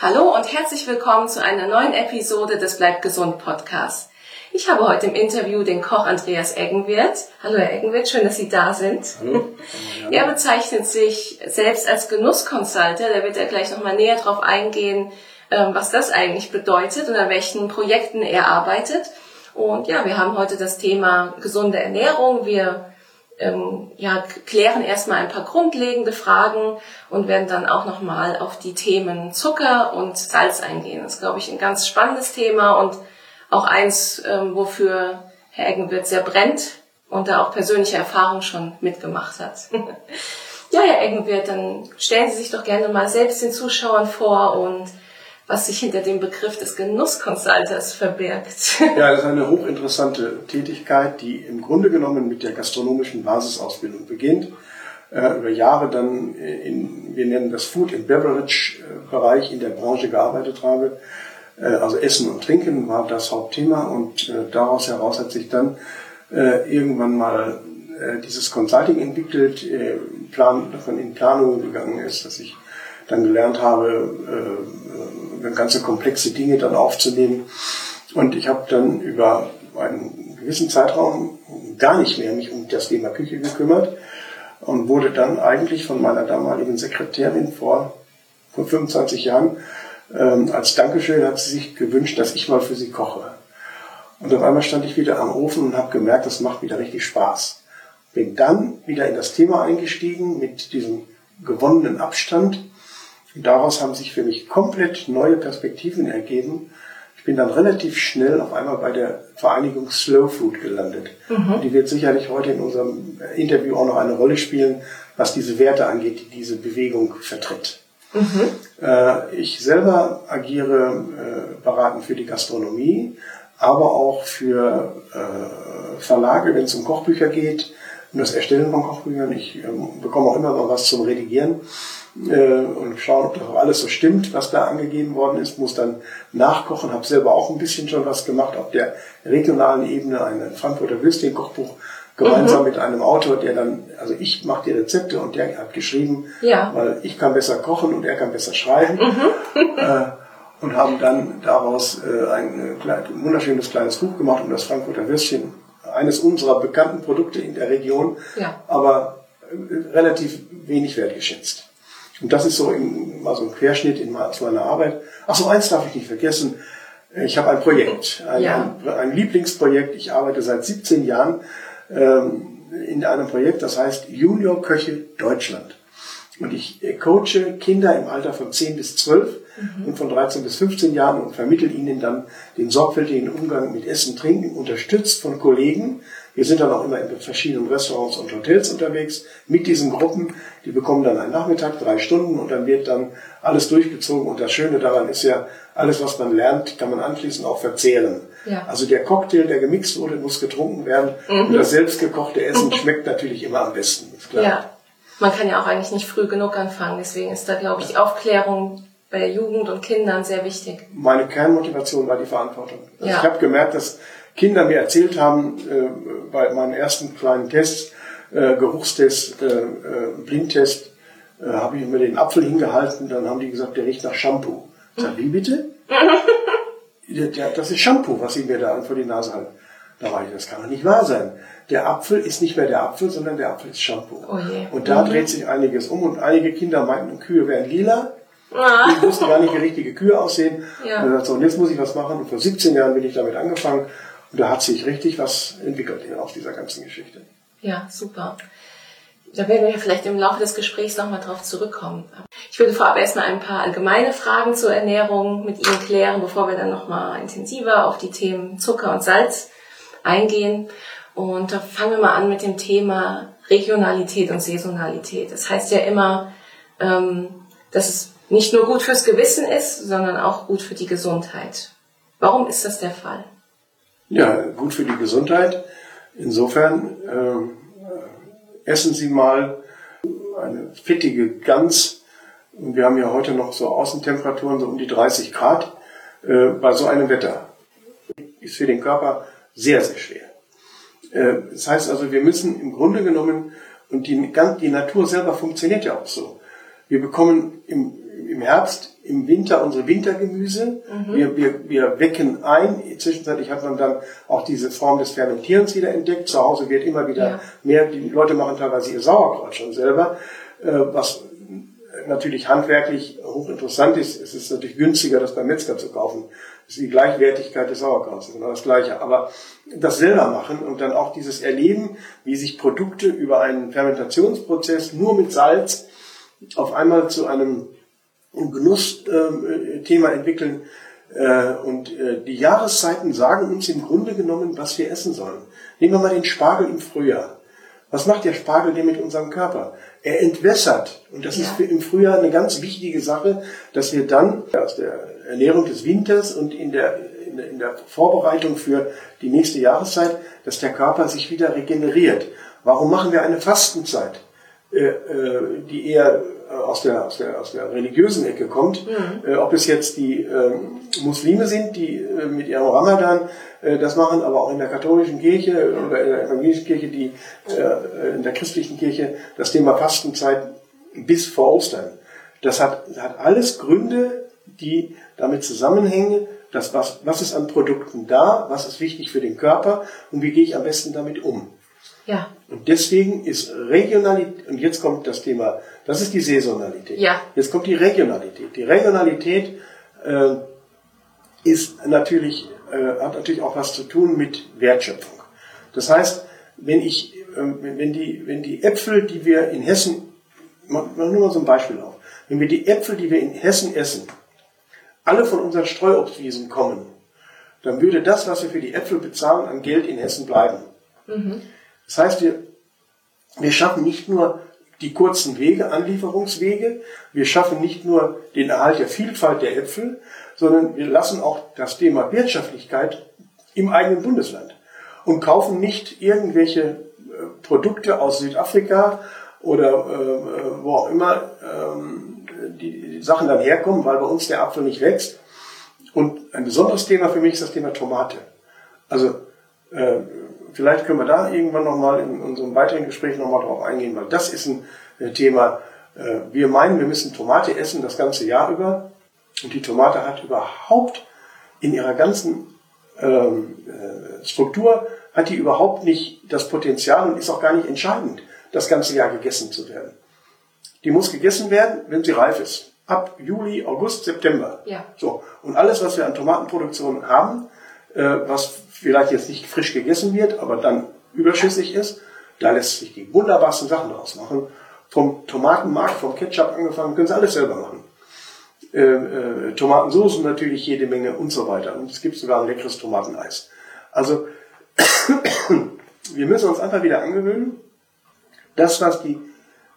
Hallo und herzlich willkommen zu einer neuen Episode des Bleib gesund Podcasts. Ich habe heute im Interview den Koch Andreas Eggenwirth. Hallo Herr Eggenwirth, schön, dass Sie da sind. Hallo. Er bezeichnet sich selbst als Genussconsulter. Da wird er gleich nochmal näher drauf eingehen, ähm, was das eigentlich bedeutet und an welchen Projekten er arbeitet. Und ja, wir haben heute das Thema gesunde Ernährung. Wir ähm, ja, klären erstmal ein paar grundlegende Fragen und werden dann auch nochmal auf die Themen Zucker und Salz eingehen. Das ist, glaube ich, ein ganz spannendes Thema und auch eins, ähm, wofür Herr Eggenwirt sehr brennt und da auch persönliche Erfahrung schon mitgemacht hat. ja, Herr Eggenwirt, dann stellen Sie sich doch gerne mal selbst den Zuschauern vor und was sich hinter dem Begriff des Genussconsulters verbirgt. Ja, das ist eine hochinteressante Tätigkeit, die im Grunde genommen mit der gastronomischen Basisausbildung beginnt, äh, über Jahre dann in, wir nennen das Food and Beverage äh, Bereich in der Branche gearbeitet habe. Äh, also Essen und Trinken war das Hauptthema und äh, daraus heraus hat sich dann äh, irgendwann mal äh, dieses Consulting entwickelt, davon in Planungen gegangen ist, dass ich dann gelernt habe, äh, ganze komplexe Dinge dann aufzunehmen. Und ich habe dann über einen gewissen Zeitraum gar nicht mehr mich um das Thema Küche gekümmert und wurde dann eigentlich von meiner damaligen Sekretärin vor, vor 25 Jahren ähm, als Dankeschön hat sie sich gewünscht, dass ich mal für sie koche. Und auf einmal stand ich wieder am Ofen und habe gemerkt, das macht wieder richtig Spaß. Bin dann wieder in das Thema eingestiegen mit diesem gewonnenen Abstand daraus haben sich für mich komplett neue Perspektiven ergeben. Ich bin dann relativ schnell auf einmal bei der Vereinigung Slow Food gelandet. Mhm. Die wird sicherlich heute in unserem Interview auch noch eine Rolle spielen, was diese Werte angeht, die diese Bewegung vertritt. Mhm. Äh, ich selber agiere äh, beratend für die Gastronomie, aber auch für äh, Verlage, wenn es um Kochbücher geht, um das Erstellen von Kochbüchern. Ich ähm, bekomme auch immer mal was zum Redigieren äh, und schauen, ob das auch alles so stimmt, was da angegeben worden ist. Muss dann nachkochen, habe selber auch ein bisschen schon was gemacht auf der regionalen Ebene, ein Frankfurter Würstchen-Kochbuch gemeinsam mhm. mit einem Autor, der dann, also ich mache die Rezepte und der hat geschrieben, ja. weil ich kann besser kochen und er kann besser schreiben. Mhm. äh, und haben dann daraus äh, ein, äh, ein wunderschönes kleines Buch gemacht um das Frankfurter Würstchen, eines unserer bekannten Produkte in der Region, ja. aber äh, relativ wenig wertgeschätzt. Und das ist so in, mal so ein Querschnitt in, aus meiner Arbeit. Ach so, eins darf ich nicht vergessen. Ich habe ein Projekt, ein, ja. ein, Lieblingsprojekt. Ich arbeite seit 17 Jahren ähm, in einem Projekt, das heißt Junior Köche Deutschland. Und ich coache Kinder im Alter von 10 bis 12 mhm. und von 13 bis 15 Jahren und vermittle ihnen dann den sorgfältigen Umgang mit Essen, Trinken, unterstützt von Kollegen, wir sind dann auch immer in verschiedenen Restaurants und Hotels unterwegs mit diesen Gruppen. Die bekommen dann einen Nachmittag, drei Stunden und dann wird dann alles durchgezogen. Und das Schöne daran ist ja, alles, was man lernt, kann man anschließend auch verzehren. Ja. Also der Cocktail, der gemixt wurde, muss getrunken werden. Mhm. Und das selbstgekochte Essen schmeckt natürlich immer am besten. Ist klar. Ja. Man kann ja auch eigentlich nicht früh genug anfangen. Deswegen ist da, glaube ich, Aufklärung bei Jugend und Kindern sehr wichtig. Meine Kernmotivation war die Verantwortung. Also ja. Ich habe gemerkt, dass Kinder mir erzählt haben, äh, bei meinen ersten kleinen Tests, äh, Geruchstest, äh, äh, Blindtest, äh, habe ich mir den Apfel hingehalten, dann haben die gesagt, der riecht nach Shampoo. Ich sage, wie bitte? das ist Shampoo, was sie mir da vor die Nase halten. Da war ich, das kann doch nicht wahr sein. Der Apfel ist nicht mehr der Apfel, sondern der Apfel ist Shampoo. Oh und da mhm. dreht sich einiges um und einige Kinder meinten, Kühe wären lila. Ah. Die wussten gar nicht, wie richtige Kühe aussehen. Ja. Und, so, und jetzt muss ich was machen. Und vor 17 Jahren bin ich damit angefangen und da hat sich richtig was entwickelt aus dieser ganzen Geschichte. Ja, super. Da werden wir vielleicht im Laufe des Gesprächs nochmal drauf zurückkommen. Ich würde vorab erstmal ein paar allgemeine Fragen zur Ernährung mit Ihnen klären, bevor wir dann nochmal intensiver auf die Themen Zucker und Salz eingehen. Und da fangen wir mal an mit dem Thema Regionalität und Saisonalität. Das heißt ja immer, ähm, dass es nicht nur gut fürs Gewissen ist, sondern auch gut für die Gesundheit. Warum ist das der Fall? Ja, gut für die Gesundheit. Insofern äh, essen Sie mal eine fettige Gans. Wir haben ja heute noch so Außentemperaturen so um die 30 Grad. Äh, bei so einem Wetter ist für den Körper sehr, sehr schwer. Äh, das heißt also, wir müssen im Grunde genommen, und die, die Natur selber funktioniert ja auch so. Wir bekommen im, im Herbst, im Winter unsere Wintergemüse. Mhm. Wir, wir, wir wecken ein. Zwischenzeitlich hat man dann auch diese Form des Fermentierens wieder entdeckt. Zu Hause wird immer wieder ja. mehr. Die Leute machen teilweise ihr Sauerkraut schon selber, äh, was natürlich handwerklich hochinteressant ist. Es ist natürlich günstiger, das beim Metzger zu kaufen. Das ist die Gleichwertigkeit des Sauerkrauts, genau das Gleiche. Aber das selber machen und dann auch dieses Erleben, wie sich Produkte über einen Fermentationsprozess nur mit Salz auf einmal zu einem Genussthema entwickeln. Äh, und äh, die Jahreszeiten sagen uns im Grunde genommen, was wir essen sollen. Nehmen wir mal den Spargel im Frühjahr. Was macht der Spargel denn mit unserem Körper? Er entwässert. Und das ja. ist im Frühjahr eine ganz wichtige Sache, dass wir dann aus der Ernährung des Winters und in der, in der Vorbereitung für die nächste Jahreszeit, dass der Körper sich wieder regeneriert. Warum machen wir eine Fastenzeit, äh, äh, die eher aus der, aus der, aus der religiösen Ecke kommt, mhm. ob es jetzt die ähm, Muslime sind, die mit ihrem Ramadan das machen, aber auch in der katholischen Kirche oder in der evangelischen Kirche, die in der christlichen Kirche das Thema Fastenzeit bis vor Ostern. Das hat, hat alles Gründe, die damit zusammenhängen, dass was, was ist an Produkten da, was ist wichtig für den Körper und wie gehe ich am besten damit um. Ja. Und deswegen ist Regionalität, und jetzt kommt das Thema, das ist die Saisonalität. Ja. Jetzt kommt die Regionalität. Die Regionalität äh, ist natürlich, äh, hat natürlich auch was zu tun mit Wertschöpfung. Das heißt, wenn ich, äh, wenn die, wenn die Äpfel, die wir in Hessen, machen wir nur mal so ein Beispiel auf, wenn wir die Äpfel, die wir in Hessen essen, alle von unseren Streuobstwiesen kommen, dann würde das, was wir für die Äpfel bezahlen, an Geld in Hessen bleiben. Mhm. Das heißt, wir, wir schaffen nicht nur die kurzen Wege, Anlieferungswege, wir schaffen nicht nur den Erhalt der Vielfalt der Äpfel, sondern wir lassen auch das Thema Wirtschaftlichkeit im eigenen Bundesland und kaufen nicht irgendwelche äh, Produkte aus Südafrika oder äh, wo auch immer, ähm, die, Sachen dann herkommen, weil bei uns der Apfel nicht wächst. Und ein besonderes Thema für mich ist das Thema Tomate. Also äh, vielleicht können wir da irgendwann nochmal in unserem weiteren Gespräch nochmal drauf eingehen, weil das ist ein äh, Thema. Äh, wir meinen, wir müssen Tomate essen das ganze Jahr über. Und die Tomate hat überhaupt in ihrer ganzen ähm, äh, Struktur, hat die überhaupt nicht das Potenzial und ist auch gar nicht entscheidend, das ganze Jahr gegessen zu werden. Die muss gegessen werden, wenn sie reif ist. Ab Juli, August, September. Ja. So. Und alles, was wir an Tomatenproduktion haben, was vielleicht jetzt nicht frisch gegessen wird, aber dann überschüssig ist, da lässt sich die wunderbarsten Sachen draus machen. Vom Tomatenmark, vom Ketchup angefangen, können Sie alles selber machen. Äh, äh, natürlich jede Menge und so weiter. Und es gibt sogar ein leckeres Tomateneis. Also wir müssen uns einfach wieder angewöhnen, das, was die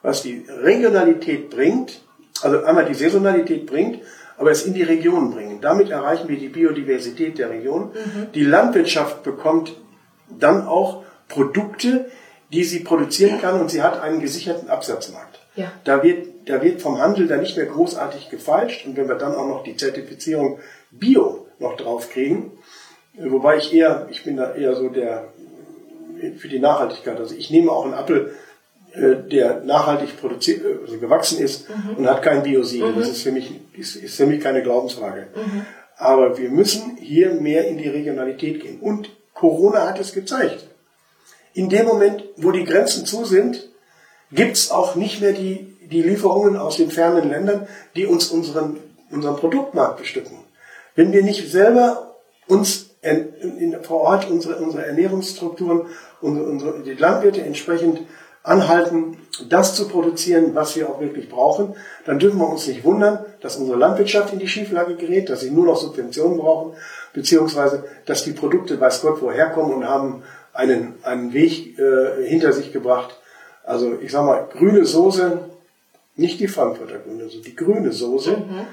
was die Regionalität bringt, also einmal die Saisonalität bringt, aber es in die Region bringen. Damit erreichen wir die Biodiversität der Region. Mhm. Die Landwirtschaft bekommt dann auch Produkte, die sie produzieren kann und sie hat einen gesicherten Absatzmarkt. Ja. Da, wird, da wird vom Handel dann nicht mehr großartig gefeilscht und wenn wir dann auch noch die Zertifizierung Bio noch drauf kriegen, wobei ich eher, ich bin da eher so der für die Nachhaltigkeit. Also ich nehme auch einen Apfel der nachhaltig produziert, äh, also gewachsen ist mhm. und hat kein Biosiegel. Mhm. Das ist für mich, ist, ist für mich keine Glaubensfrage. Mhm. Aber wir müssen hier mehr in die Regionalität gehen. Und Corona hat es gezeigt. In dem Moment, wo die Grenzen zu sind, gibt's auch nicht mehr die, die Lieferungen aus den fernen Ländern, die uns unseren, unseren Produktmarkt bestücken. Wenn wir nicht selber uns in, in, vor Ort unsere, unsere Ernährungsstrukturen, unsere, unsere, die Landwirte entsprechend anhalten, das zu produzieren, was wir auch wirklich brauchen, dann dürfen wir uns nicht wundern, dass unsere Landwirtschaft in die Schieflage gerät, dass sie nur noch Subventionen brauchen, beziehungsweise dass die Produkte weiß Gott woher kommen und haben einen, einen Weg äh, hinter sich gebracht. Also ich sag mal, grüne Soße, nicht die Frankfurter grüne Soße, die grüne Soße mhm.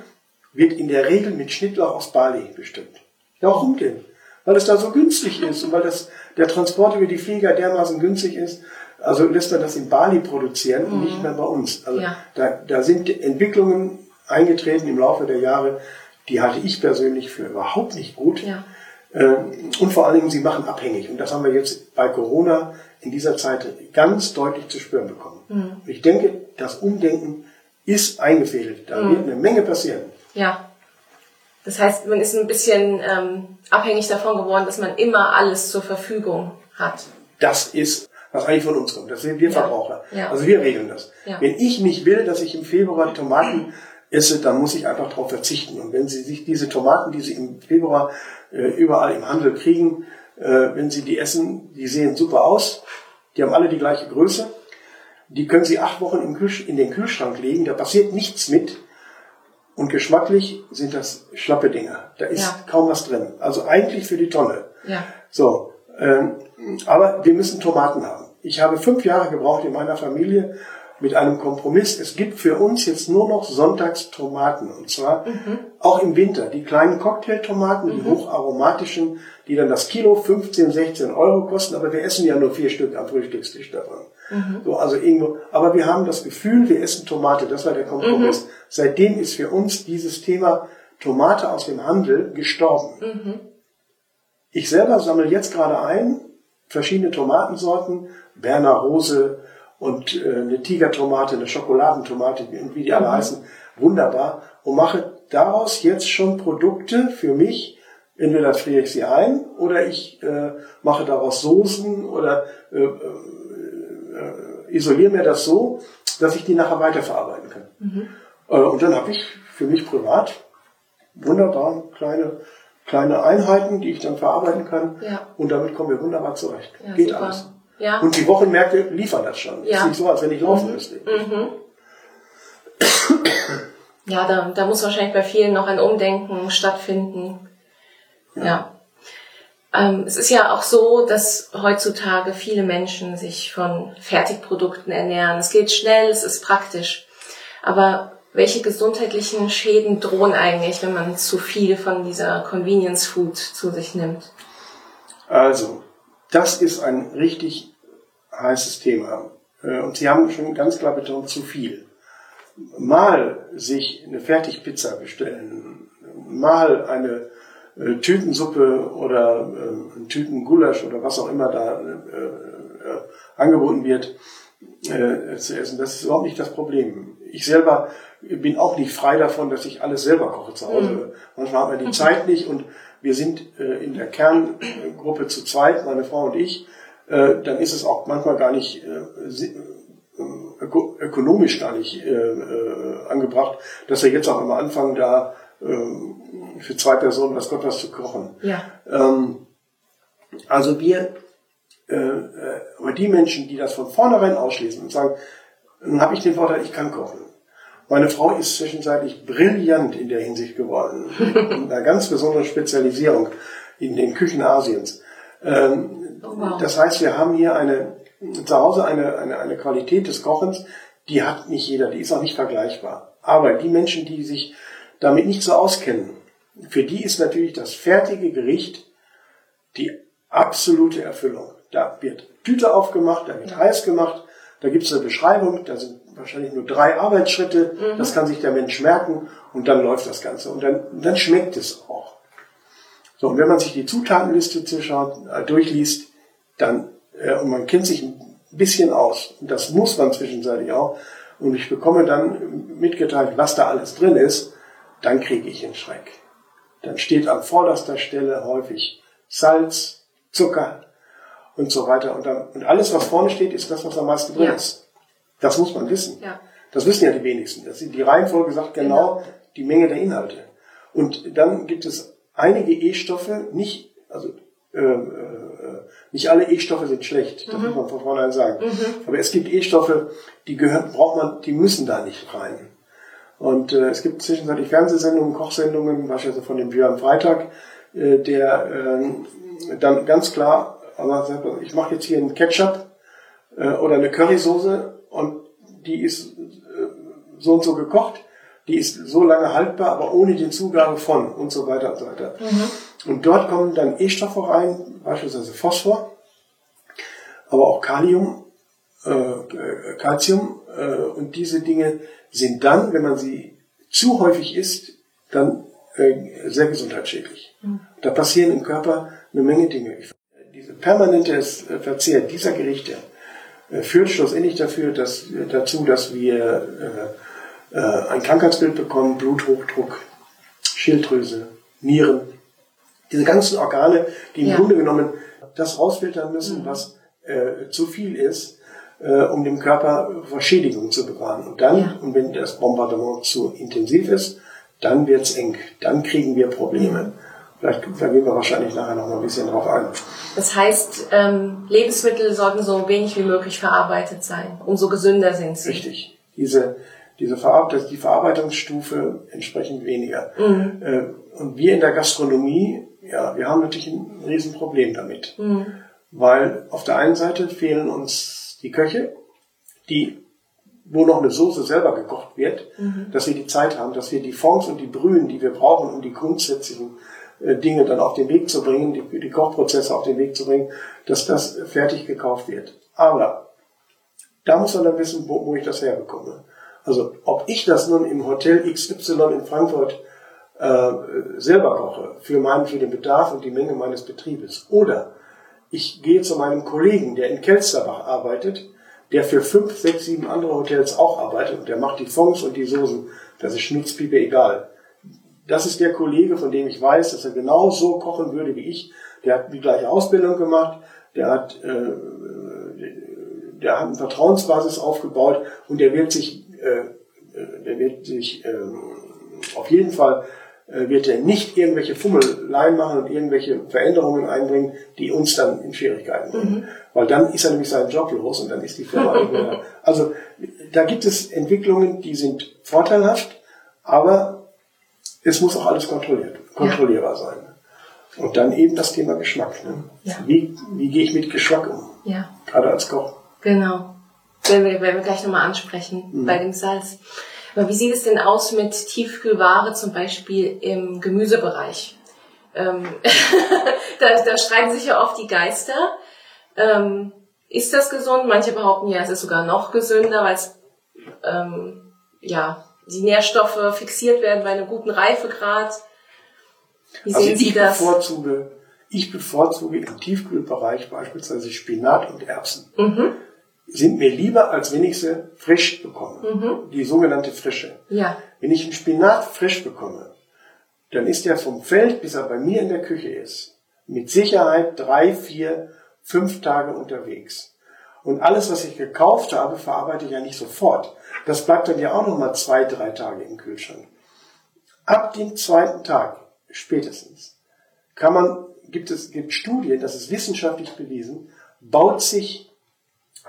wird in der Regel mit Schnittlauch aus Bali bestimmt. Warum denn? Weil es da so günstig ist und weil das, der Transport über die Flieger dermaßen günstig ist, also lässt man das in Bali produzieren und nicht mhm. mehr bei uns. Also ja. da, da sind Entwicklungen eingetreten im Laufe der Jahre, die halte ich persönlich für überhaupt nicht gut. Ja. Ähm, und vor allen Dingen, sie machen abhängig. Und das haben wir jetzt bei Corona in dieser Zeit ganz deutlich zu spüren bekommen. Mhm. Ich denke, das Umdenken ist eingefädelt. Da mhm. wird eine Menge passieren. Ja. Das heißt, man ist ein bisschen ähm, abhängig davon geworden, dass man immer alles zur Verfügung hat. Das ist, was eigentlich von uns kommt. Das sind wir ja. Verbraucher. Ja. Also wir regeln das. Ja. Wenn ich nicht will, dass ich im Februar Tomaten esse, dann muss ich einfach darauf verzichten. Und wenn Sie sich diese Tomaten, die Sie im Februar äh, überall im Handel kriegen, äh, wenn Sie die essen, die sehen super aus, die haben alle die gleiche Größe, die können Sie acht Wochen in den Kühlschrank legen, da passiert nichts mit. Und geschmacklich sind das schlappe Dinger. Da ist ja. kaum was drin. Also eigentlich für die Tonne. Ja. So, ähm, aber wir müssen Tomaten haben. Ich habe fünf Jahre gebraucht in meiner Familie, mit einem Kompromiss. Es gibt für uns jetzt nur noch sonntags Tomaten. Und zwar mhm. auch im Winter. Die kleinen Cocktailtomaten, mhm. die hocharomatischen, die dann das Kilo 15, 16 Euro kosten. Aber wir essen ja nur vier Stück am Frühstückstisch davon. Mhm. So, also irgendwo. Aber wir haben das Gefühl, wir essen Tomate. Das war der Kompromiss. Mhm. Seitdem ist für uns dieses Thema Tomate aus dem Handel gestorben. Mhm. Ich selber sammle jetzt gerade ein, verschiedene Tomatensorten, Berner Rose, und äh, eine Tigertomate, eine Schokoladentomate, wie die alle mhm. heißen, wunderbar. Und mache daraus jetzt schon Produkte für mich. Entweder friere ich sie ein oder ich äh, mache daraus Soßen oder äh, äh, isoliere mir das so, dass ich die nachher weiterverarbeiten kann. Mhm. Äh, und dann habe ich für mich privat wunderbar kleine kleine Einheiten, die ich dann verarbeiten kann. Ja. Und damit kommen wir wunderbar zurecht. Ja, Geht super. alles. Ja. Und die Wochenmärkte liefern das schon. Ja. Ist nicht so, als wenn ich laufen müsste. Mhm. Ja, da, da muss wahrscheinlich bei vielen noch ein Umdenken stattfinden. Ja. ja. Ähm, es ist ja auch so, dass heutzutage viele Menschen sich von Fertigprodukten ernähren. Es geht schnell, es ist praktisch. Aber welche gesundheitlichen Schäden drohen eigentlich, wenn man zu viel von dieser Convenience Food zu sich nimmt? Also, das ist ein richtig heißes Thema. Äh, und Sie haben schon ganz klar betont, zu viel. Mal sich eine Fertigpizza bestellen, mal eine äh, Tütensuppe oder äh, ein Tütengulasch oder was auch immer da angeboten wird, zu essen. Das ist überhaupt nicht das Problem. Ich selber bin auch nicht frei davon, dass ich alles selber koche zu Hause. Mhm. Manchmal haben wir die Zeit nicht und wir sind äh, in der Kerngruppe zu zweit, meine Frau und ich, äh, dann ist es auch manchmal gar nicht äh, öko ökonomisch gar nicht äh, äh, angebracht, dass wir jetzt auch immer anfangen, da äh, für zwei Personen was Gott was zu kochen. Ja. Ähm, also wir, äh, äh, aber die Menschen, die das von vornherein ausschließen und sagen, dann habe ich den Vorteil, ich kann kochen. Meine Frau ist zwischenzeitlich brillant in der Hinsicht geworden. mit einer ganz besonderen Spezialisierung in den Küchen Asiens. Ähm, oh, wow. Das heißt, wir haben hier eine, zu Hause eine, eine, eine Qualität des Kochens, die hat nicht jeder, die ist auch nicht vergleichbar. Aber die Menschen, die sich damit nicht so auskennen, für die ist natürlich das fertige Gericht die absolute Erfüllung. Da wird Tüte aufgemacht, da wird heiß gemacht, da gibt es eine Beschreibung, da sind wahrscheinlich nur drei Arbeitsschritte, mhm. das kann sich der Mensch merken und dann läuft das Ganze und dann, dann schmeckt es auch. So, und wenn man sich die Zutatenliste zuschaut, äh, durchliest, dann, äh, und man kennt sich ein bisschen aus, und das muss man zwischenzeitlich auch, und ich bekomme dann mitgeteilt, was da alles drin ist, dann kriege ich einen Schreck. Dann steht an vorderster Stelle häufig Salz, Zucker, und so weiter. Und, dann, und alles, was vorne steht, ist das, was am meisten drin ja. ist. Das muss man wissen. Ja. Das wissen ja die wenigsten. Das die Reihenfolge sagt genau, genau die Menge der Inhalte. Und dann gibt es einige E-Stoffe, nicht, also äh, äh, nicht alle E-Stoffe sind schlecht, das mhm. muss man von vornherein sagen. Mhm. Aber es gibt E-Stoffe, die gehören, braucht man, die müssen da nicht rein. Und äh, es gibt zwischenzeitlich Fernsehsendungen, Kochsendungen, beispielsweise von dem Björn Freitag, äh, der äh, dann ganz klar aber ich mache jetzt hier einen Ketchup äh, oder eine Currysoße die ist äh, so und so gekocht, die ist so lange haltbar, aber ohne den Zugabe von und so weiter und so weiter. Mhm. Und dort kommen dann E-Stoffe rein, beispielsweise Phosphor, aber auch Kalium, äh, Calcium äh, und diese Dinge sind dann, wenn man sie zu häufig isst, dann äh, sehr gesundheitsschädlich. Mhm. Da passieren im Körper eine Menge Dinge diese permanente Verzehr dieser Gerichte äh, führt schlussendlich dafür, dass, dazu, dass wir äh, ein Krankheitsbild bekommen, Bluthochdruck, Schilddrüse, Nieren, diese ganzen Organe, die im Ja. Grunde genommen das rausfiltern müssen, Mhm. was äh, zu viel ist, äh, um dem Körper vor Schädigungen zu bewahren. Und dann, Ja. und wenn das Bombardement zu intensiv ist, dann wird's eng. Dann kriegen wir Probleme. Vielleicht da gehen wir wahrscheinlich nachher noch mal ein bisschen drauf ein. Das heißt, ähm, Lebensmittel sollten so wenig wie möglich verarbeitet sein. Umso gesünder sind sie. Richtig. Diese, diese Verarbeitung, die Verarbeitungsstufe entsprechend weniger. Mhm. Äh, Und wir in der Gastronomie, ja, wir haben natürlich ein Riesenproblem damit. Mhm. Weil auf der einen Seite fehlen uns die Köche, die, wo noch eine Soße selber gekocht wird, Mhm. dass wir die Zeit haben, dass wir die Fonds und die Brühen, die wir brauchen, um die grundsätzlichen Dinge dann auf den Weg zu bringen, die, die Kochprozesse auf den Weg zu bringen, dass das fertig gekauft wird. Aber da muss man dann wissen, wo, wo ich das herbekomme. Also ob ich das nun im Hotel XY in Frankfurt äh, selber koche, für meinen, für den Bedarf und die Menge meines Betriebes. Oder ich gehe zu meinem Kollegen, der in Kelsterbach arbeitet, der für fünf, sechs, sieben andere Hotels auch arbeitet und der macht die Fonds und die Soßen. Das ist Schnutzpiepe egal. Das ist der Kollege, von dem ich weiß, dass er genau so kochen würde wie ich. Der hat die gleiche Ausbildung gemacht, der hat, äh, der hat eine Vertrauensbasis aufgebaut und der wird sich, äh, äh, der wird sich ähm, auf jeden Fall äh, wird er nicht irgendwelche Fummeleien machen und irgendwelche Veränderungen einbringen, die uns dann in Schwierigkeiten bringen. Weil dann ist er nämlich seinen Job los und dann ist die Firma nicht mehr. Also da gibt es Entwicklungen, die sind vorteilhaft, aber es muss auch alles kontrolliert, kontrollierbar sein. Und dann eben das Thema Geschmack. Ne? Ja. Wie, wie gehe ich mit Geschmack um? Ja, Gerade als Koch. genau. Werden wir, werden wir gleich nochmal ansprechen Mhm. bei dem Salz. Aber wie sieht es denn aus mit Tiefkühlware, zum Beispiel im Gemüsebereich? Ähm, da, da streiten sich ja oft die Geister. Ähm, ist das gesund? Manche behaupten ja, es ist sogar noch gesünder, weil es ähm, ja, die Nährstoffe fixiert werden bei einem guten Reifegrad. Wie Also sehen Sie ich das? bevorzuge, ich bevorzuge im Tiefkühlbereich beispielsweise Spinat und Erbsen. Mhm. Sind mir lieber, als wenn ich sie frisch bekomme. Die sogenannte Frische. Ja, Wenn ich einen Spinat frisch bekomme, dann ist der vom Feld, bis er bei mir in der Küche ist, mit Sicherheit drei, vier, fünf Tage unterwegs. Und alles, was ich gekauft habe, verarbeite ich ja nicht sofort. Das bleibt dann ja auch noch mal zwei, drei Tage im Kühlschrank. Ab dem zweiten Tag, spätestens, kann man, gibt es, gibt Studien, das ist wissenschaftlich bewiesen, baut sich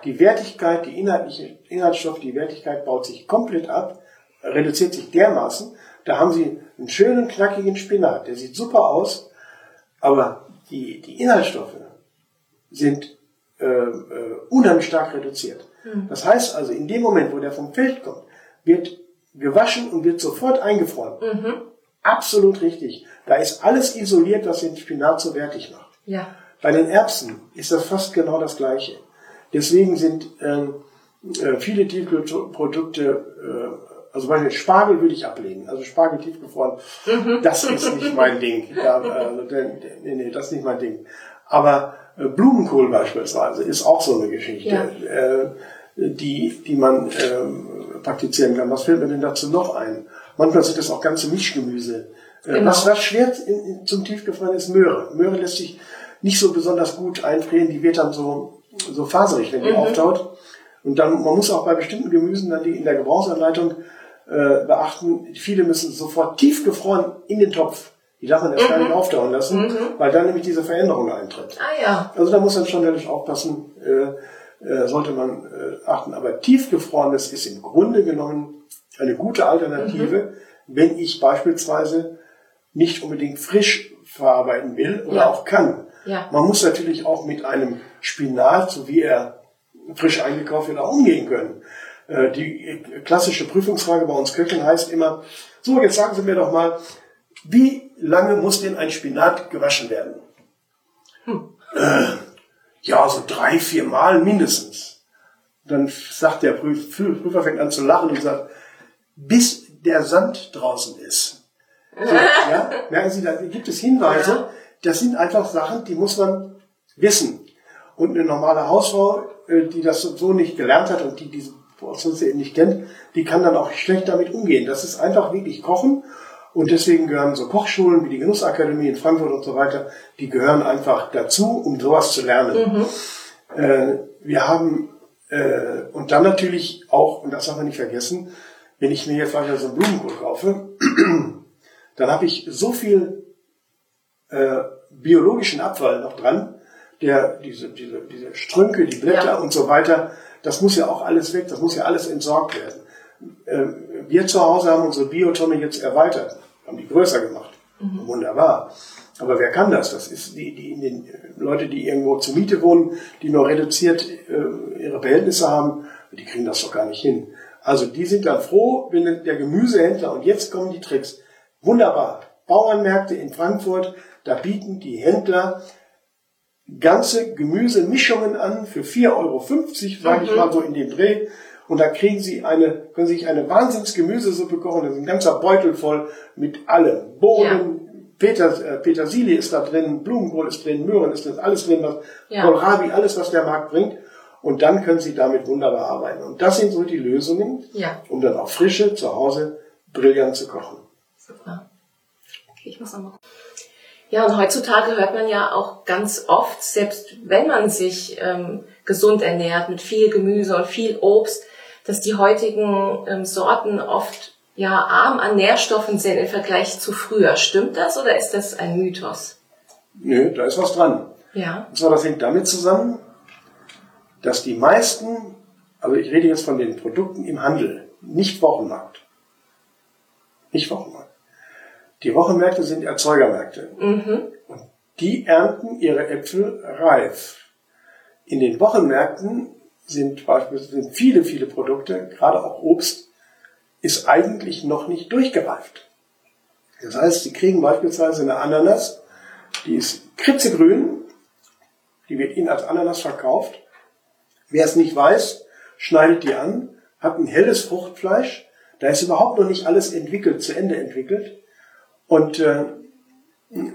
die Wertigkeit, die inhaltliche Inhaltsstoff, die Wertigkeit baut sich komplett ab, reduziert sich dermaßen. Da haben Sie einen schönen, knackigen Spinat, der sieht super aus, aber die, die Inhaltsstoffe sind äh, äh, unheimlich stark reduziert. Das heißt also, in dem Moment, wo der vom Feld kommt, wird gewaschen und wird sofort eingefroren. Absolut richtig. Da ist alles isoliert, was den Spinat so wertig macht. ja, Bei den Erbsen ist das fast genau das Gleiche. Deswegen sind ähm, äh, viele Tiefkühlprodukte, äh, also Beispiel Spargel würde ich ablehnen. Also Spargel tiefgefroren, das ist nicht mein Ding. Ja, also, nee, nee, das ist nicht mein Ding. Aber Blumenkohl beispielsweise ist auch so eine Geschichte, Ja. äh, die, die man ähm, praktizieren kann. Was fällt mir denn dazu noch ein? Manchmal sind das auch ganze Mischgemüse. Äh, Genau. Was, was schwer in, in, zum Tiefgefroren ist Möhre. Möhre lässt sich nicht so besonders gut einfrieren, die wird dann so, so faserig, wenn die auftaut. Und dann, man muss auch bei bestimmten Gemüsen dann die in der Gebrauchsanleitung äh, beachten, viele müssen sofort tiefgefroren in den Topf. Die darf man erst gar nicht auftauen lassen, weil dann nämlich diese Veränderung eintritt. ah ja, Also da muss man schon natürlich aufpassen, äh, äh, sollte man äh, achten. Aber tiefgefrorenes ist im Grunde genommen eine gute Alternative, wenn ich beispielsweise nicht unbedingt frisch verarbeiten will oder Ja. auch kann. Ja. Man muss natürlich auch mit einem Spinat, so wie er frisch eingekauft wird, auch umgehen können. Äh, Die klassische Prüfungsfrage bei uns Köchen heißt immer, so, jetzt sagen Sie mir doch mal, wie lange muss denn ein Spinat gewaschen werden? Äh, ja, so drei, vier Mal mindestens. Dann sagt der Prüf Prüfer, fängt an zu lachen und sagt, bis der Sand draußen ist. So, ja, merken Sie, da gibt es Hinweise, das sind einfach Sachen, die muss man wissen. Und eine normale Hausfrau, äh, die das so nicht gelernt hat und die diese Portionssystem nicht kennt, die kann dann auch schlecht damit umgehen. Das ist einfach wirklich Kochen und deswegen gehören so Kochschulen wie die Genussakademie in Frankfurt und so weiter, die gehören einfach dazu, um sowas zu lernen. Mhm. Äh, wir haben, äh, und dann natürlich auch, und das darf man nicht vergessen, wenn ich mir jetzt weiter so einen Blumenkohl kaufe, dann habe ich so viel äh, biologischen Abfall noch dran, der, diese, diese, diese Strünke, die Blätter ja. und so weiter, das muss ja auch alles weg, das muss ja alles entsorgt werden. Äh, wir zu Hause haben unsere Biotonne jetzt erweitert, haben die größer gemacht. Mhm. Wunderbar. Aber wer kann das? Das ist die, die, die Leute, die irgendwo zur Miete wohnen, die nur reduziert äh, ihre Behältnisse haben, die kriegen das doch gar nicht hin. Also die sind dann froh, wenn der Gemüsehändler, und jetzt kommen die Tricks, wunderbar, Bauernmärkte in Frankfurt, da bieten die Händler ganze Gemüsemischungen an für 4,50 Euro, sage ich mhm. mal so in dem Dreh. Und da kriegen sie eine, können sich eine Wahnsinns-Gemüsesuppe kochen. Das ist ein ganzer Beutel voll mit allem. Bohnen, ja. Peter, äh, Petersilie ist da drin, Blumenkohl ist drin, Möhren ist drin, alles drin, was ja. Kohlrabi, alles, was der Markt bringt. Und dann können sie damit wunderbar arbeiten. Und das sind so die Lösungen, ja. um dann auch frische zu Hause brillant zu kochen. Super. Okay, ich muss nochmal ja, und heutzutage hört man ja auch ganz oft, selbst wenn man sich ähm, gesund ernährt mit viel Gemüse und viel Obst, dass die heutigen ähm, Sorten oft ja arm an Nährstoffen sind im Vergleich zu früher. Stimmt das oder ist das ein Mythos? Nö, da ist was dran. Ja. Und zwar, das hängt damit zusammen, dass die meisten, also ich rede jetzt von den Produkten im Handel, nicht Wochenmarkt. Nicht Wochenmarkt. Die Wochenmärkte sind Erzeugermärkte. Mhm. Und die ernten ihre Äpfel reif. In den Wochenmärkten sind beispielsweise sind viele, viele Produkte, gerade auch Obst, ist eigentlich noch nicht durchgereift. Das heißt, sie kriegen beispielsweise eine Ananas, die ist kritzegrün, die wird ihnen als Ananas verkauft. Wer es nicht weiß, schneidet die an, hat ein helles Fruchtfleisch, da ist überhaupt noch nicht alles entwickelt, zu Ende entwickelt. Und äh,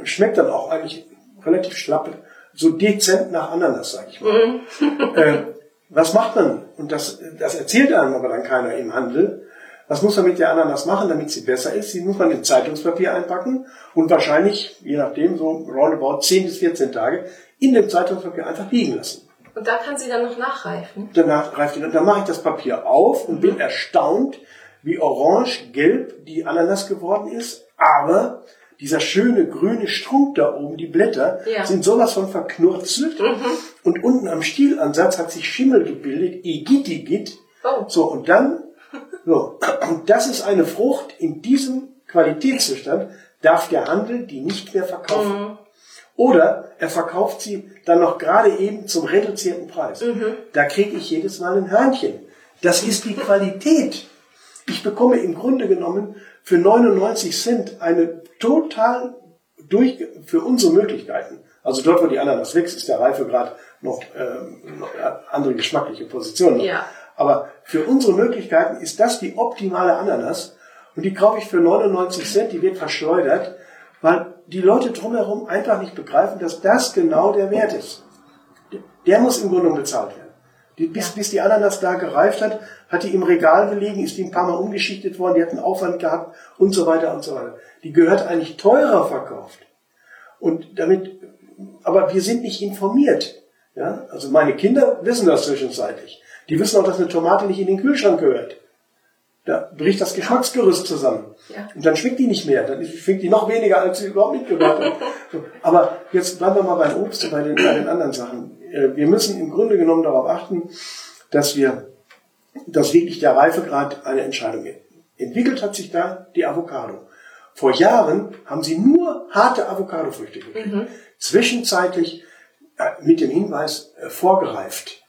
schmeckt dann auch eigentlich relativ schlapp, so dezent nach Ananas, sag ich mal. Mhm. äh, was macht man? Und das, das erzählt einem aber dann keiner im Handel. Was muss man mit der Ananas machen, damit sie besser ist? Sie muss man in Zeitungspapier einpacken und wahrscheinlich, je nachdem, so roundabout 10 bis 14 Tage in dem Zeitungspapier einfach liegen lassen. Und da kann sie dann noch nachreifen? Danach reift die, dann mache ich das Papier auf und bin erstaunt, wie orange-gelb die Ananas geworden ist aber dieser schöne grüne Strunk da oben, die Blätter, ja. sind sowas von verknurzelt. Mhm. Und unten am Stielansatz hat sich Schimmel gebildet, Egitigit. Oh. So, und dann, so, und das ist eine Frucht in diesem Qualitätszustand, darf der Handel die nicht mehr verkaufen. Mhm. Oder er verkauft sie dann noch gerade eben zum reduzierten Preis. Mhm. Da kriege ich jedes Mal ein Hörnchen. Das ist die Qualität. Ich bekomme im Grunde genommen für 99 Cent eine total durch, für unsere Möglichkeiten. Also dort, wo die Ananas wächst, ist der Reifegrad noch, ähm, noch andere geschmackliche Positionen. Ja. Aber für unsere Möglichkeiten ist das die optimale Ananas. Und die kaufe ich für 99 Cent, die wird verschleudert, weil die Leute drumherum einfach nicht begreifen, dass das genau der Wert ist. Der muss im Grunde bezahlt werden. Die, bis, bis die Ananas da gereift hat, hat die im Regal gelegen, ist die ein paar Mal umgeschichtet worden, die hat einen Aufwand gehabt und so weiter und so weiter. Die gehört eigentlich teurer verkauft. Und damit, aber wir sind nicht informiert. Ja? Also meine Kinder wissen das zwischenzeitlich. Die wissen auch, dass eine Tomate nicht in den Kühlschrank gehört. Da bricht das Geschmacksgerüst zusammen. Ja. Und dann schmeckt die nicht mehr. Dann schmeckt die noch weniger, als sie überhaupt mitgebracht hat. So. Aber jetzt bleiben wir mal beim Obst und bei den, bei den anderen Sachen. Äh, wir müssen im Grunde genommen darauf achten, dass wir, dass wirklich der Reifegrad eine Entscheidung ist. Entwickelt hat sich da die Avocado. Vor Jahren haben sie nur harte Avocadofrüchte gekriegt. Mhm. Zwischenzeitlich äh, mit dem Hinweis äh, vorgereift.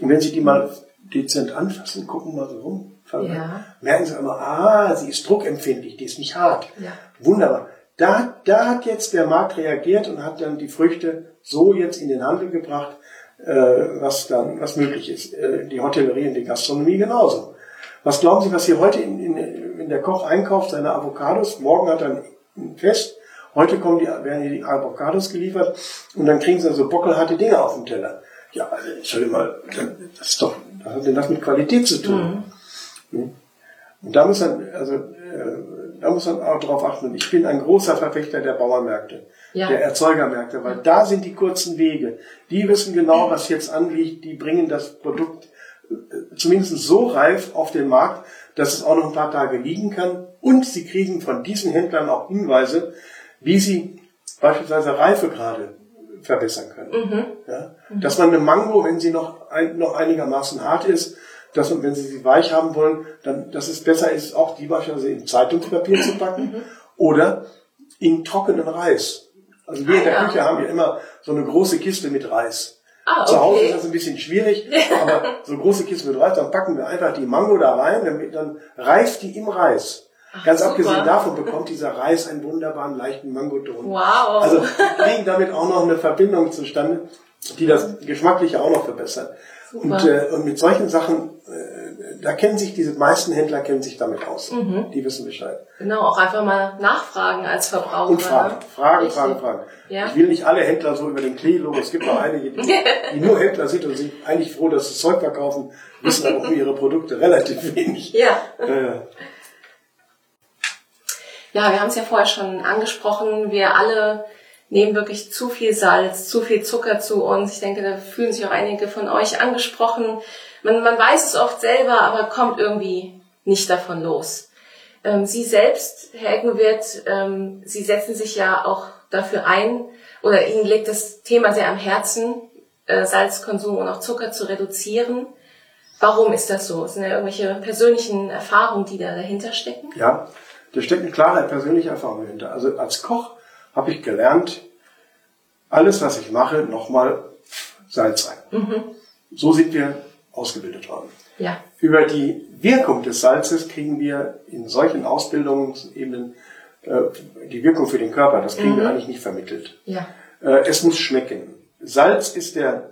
Und wenn Sie die mal dezent anfassen, gucken mal so rum, ja. merken Sie immer, ah, sie ist druckempfindlich, die ist nicht hart. Ja. Wunderbar. Da, da hat jetzt der Markt reagiert und hat dann die Früchte so jetzt in den Handel gebracht, äh, was dann, was möglich ist. Äh, die Hotellerie und die Gastronomie genauso. Was glauben Sie, was hier heute in, in, in der Koch einkauft, seine Avocados, morgen hat er ein Fest, heute kommen die, werden hier die Avocados geliefert und dann kriegen sie so bockelharte Dinge auf dem Teller. Ja, also, Entschuldigung mal, das ist doch, Was hat denn das mit Qualität zu tun? Mhm. Und da muss man, also, äh, da muss man auch drauf achten. Ich bin ein großer Verfechter der Bauernmärkte, ja. der Erzeugermärkte, weil da sind die kurzen Wege. Die wissen genau, was jetzt anliegt. Die bringen das Produkt zumindest so reif auf den Markt, dass es auch noch ein paar Tage liegen kann. Und sie kriegen von diesen Händlern auch Hinweise, wie sie beispielsweise Reifegrade verbessern können. Mhm. Ja? Dass man eine Mango, wenn sie noch, ein, noch einigermaßen hart ist, dass man, wenn sie sie weich haben wollen, dann, dass es besser ist, auch die beispielsweise in Zeitungspapier zu packen mhm. oder in trockenen Reis. Also wir in der ah, Küche haben ja immer so eine große Kiste mit Reis. Ah, okay. Zu Hause ist das ein bisschen schwierig, aber so große Kiste mit Reis, dann packen wir einfach die Mango da rein, damit dann reift die im Reis. Ach, Ganz super. abgesehen davon bekommt dieser Reis einen wunderbaren leichten Mangoton. Wow. Also kriegen damit auch noch eine Verbindung zustande, die das Geschmackliche auch noch verbessert. Und, äh, und mit solchen Sachen, äh, da kennen sich diese meisten Händler kennen sich damit aus. Mhm. Die wissen Bescheid. Genau, auch einfach mal nachfragen als Verbraucher. Und fragen, fragen, Richtig. fragen, fragen. Ja. Ich will nicht alle Händler so über den Klee loben. Es gibt auch einige, die, die nur Händler sind und sind eigentlich froh, dass sie Zeug verkaufen, wissen aber um ihre Produkte relativ wenig. Ja. Äh, ja, wir haben es ja vorher schon angesprochen. Wir alle nehmen wirklich zu viel Salz, zu viel Zucker zu uns. Ich denke, da fühlen sich auch einige von euch angesprochen. Man, man weiß es oft selber, aber kommt irgendwie nicht davon los. Ähm, Sie selbst, Herr Eckenwirt, ähm, Sie setzen sich ja auch dafür ein, oder Ihnen liegt das Thema sehr am Herzen, äh, Salzkonsum und auch Zucker zu reduzieren. Warum ist das so? Sind da irgendwelche persönlichen Erfahrungen, die da dahinter stecken? Ja, da steckt eine klare persönliche Erfahrung dahinter. Also als Koch habe ich gelernt, alles, was ich mache, nochmal Salz rein. Mhm. So sind wir ausgebildet worden. Ja. Über die Wirkung des Salzes kriegen wir in solchen Ausbildungsebenen äh, die Wirkung für den Körper, das kriegen mhm. wir eigentlich nicht vermittelt. Ja. Äh, es muss schmecken. Salz ist der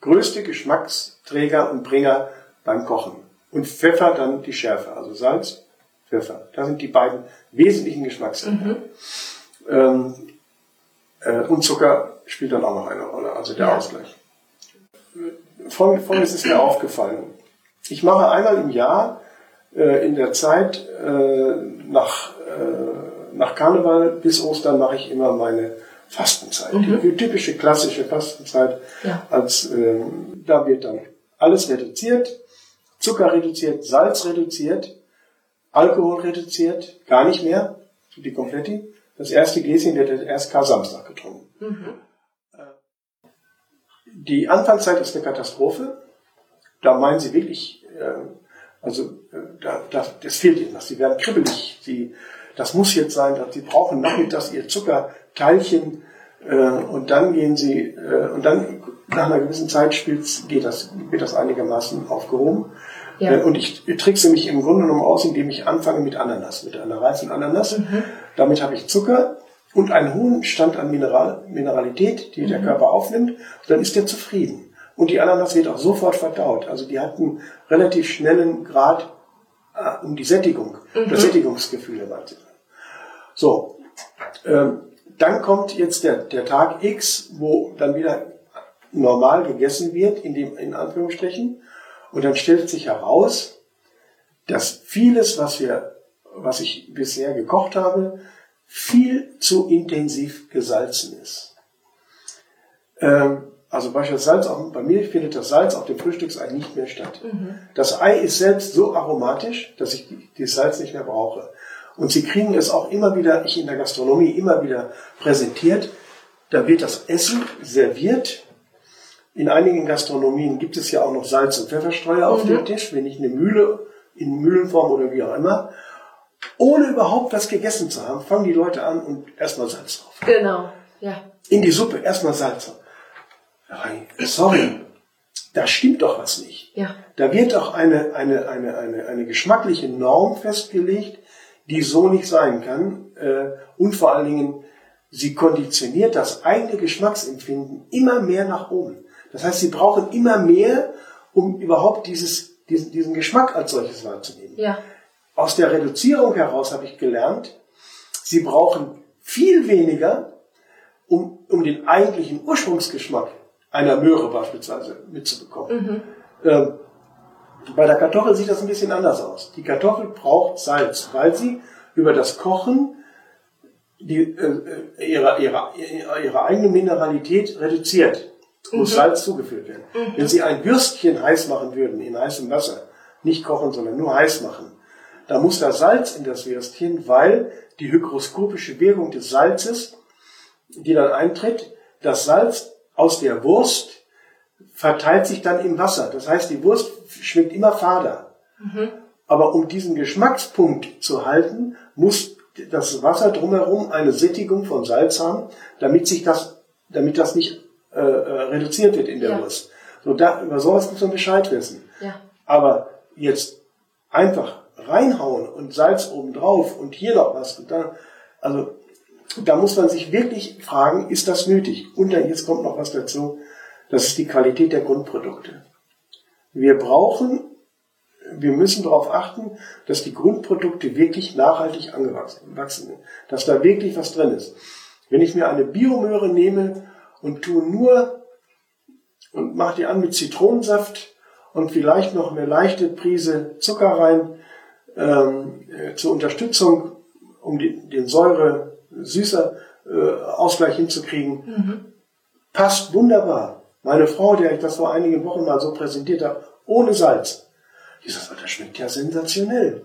größte Geschmacksträger und Bringer beim Kochen. Und Pfeffer dann die Schärfe. Also Salz, Pfeffer. Das sind die beiden wesentlichen Geschmacksträger. Mhm. Ähm, äh, und Zucker spielt dann auch noch eine Rolle, also der. Ausgleich. Folgendes ist mir aufgefallen. Ich mache einmal im Jahr äh, in der Zeit äh, nach, äh, nach Karneval bis Ostern mache ich immer meine Fastenzeit. Mhm. Die typische klassische Fastenzeit. Ja. Als, äh, da wird dann alles reduziert, Zucker reduziert, Salz reduziert, Alkohol reduziert, gar nicht mehr, die Kompletti. Das erste Gläschen wird erst Kar-Samstag getrunken. Mhm. Die Anfangszeit ist eine Katastrophe. Da meinen sie wirklich, äh, also äh, da, da, das fehlt ihnen was. Sie werden kribbelig. Sie, das muss jetzt sein, dass sie brauchen nachmittags ihr Zuckerteilchen äh, und dann gehen sie äh, und dann nach einer gewissen Zeit geht das, wird das einigermaßen aufgehoben. Ja. Und ich trickse mich im Grunde genommen aus, indem ich anfange mit Ananas, mit einer reifen Ananas. Mhm. Damit habe ich Zucker und einen hohen Stand an Mineral, Mineralität, die mhm. der Körper aufnimmt. Und dann ist er zufrieden. Und die Ananas wird auch sofort verdaut. Also die hat einen relativ schnellen Grad äh, um die Sättigung, mhm. das Sättigungsgefühl. So, ähm, dann kommt jetzt der, der Tag X, wo dann wieder normal gegessen wird, in, dem, in Anführungsstrichen. Und dann stellt sich heraus, dass vieles, was wir, was ich bisher gekocht habe, viel zu intensiv gesalzen ist. Ähm, also beispielsweise Salz, auch, bei mir findet das Salz auf dem Frühstücksei nicht mehr statt. Mhm. Das Ei ist selbst so aromatisch, dass ich das Salz nicht mehr brauche. Und Sie kriegen es auch immer wieder, ich in der Gastronomie immer wieder präsentiert. Da wird das Essen serviert in einigen Gastronomien gibt es ja auch noch Salz- und Pfefferstreuer mhm. auf dem Tisch, wenn ich eine Mühle in Mühlenform oder wie auch immer. Ohne überhaupt was gegessen zu haben, fangen die Leute an und erstmal Salz drauf. Genau, ja. In die Suppe erstmal Salz drauf. Sorry, da stimmt doch was nicht. Ja. Da wird doch eine, eine, eine, eine, eine geschmackliche Norm festgelegt, die so nicht sein kann. Äh, und vor allen Dingen, sie konditioniert das eigene Geschmacksempfinden immer mehr nach oben. Das heißt, sie brauchen immer mehr, um überhaupt dieses, diesen, diesen Geschmack als solches wahrzunehmen. Ja. Aus der Reduzierung heraus habe ich gelernt, sie brauchen viel weniger, um, um den eigentlichen Ursprungsgeschmack einer Möhre beispielsweise mitzubekommen. Mhm. Ähm, Bei der Kartoffel sieht das ein bisschen anders aus. Die Kartoffel braucht Salz, weil sie über das Kochen die, äh, ihre, ihre, ihre eigene Mineralität reduziert. Muss mhm. Salz zugeführt werden. Mhm. Wenn Sie ein Würstchen heiß machen würden in heißem Wasser, nicht kochen, sondern nur heiß machen, da muss da Salz in das Würstchen, weil die hygroskopische Wirkung des Salzes, die dann eintritt, das Salz aus der Wurst verteilt sich dann im Wasser. Das heißt, die Wurst schmeckt immer fader. Mhm. Aber um diesen Geschmackspunkt zu halten, muss das Wasser drumherum eine Sättigung von Salz haben, damit sich das, damit das nicht äh, äh reduziert wird in der ja. Wurst. So, da, über sowas muss man Bescheid wissen. Ja. Aber jetzt einfach reinhauen und Salz obendrauf und hier noch was und dann, also da muss man sich wirklich fragen, ist das nötig? Und dann jetzt kommt noch was dazu, das ist die Qualität der Grundprodukte. Wir brauchen, wir müssen darauf achten, dass die Grundprodukte wirklich nachhaltig angewachsen sind, dass da wirklich was drin ist. Wenn ich mir eine Biomöhre nehme und tue nur und mache die an mit Zitronensaft und vielleicht noch eine leichte Prise Zucker rein ähm, äh, zur Unterstützung, um die, den Säure-Süßer-Ausgleich äh, hinzukriegen, mhm. passt wunderbar. Meine Frau, der ich das vor einigen Wochen mal so präsentiert habe, ohne Salz. Die sagt, das schmeckt ja sensationell.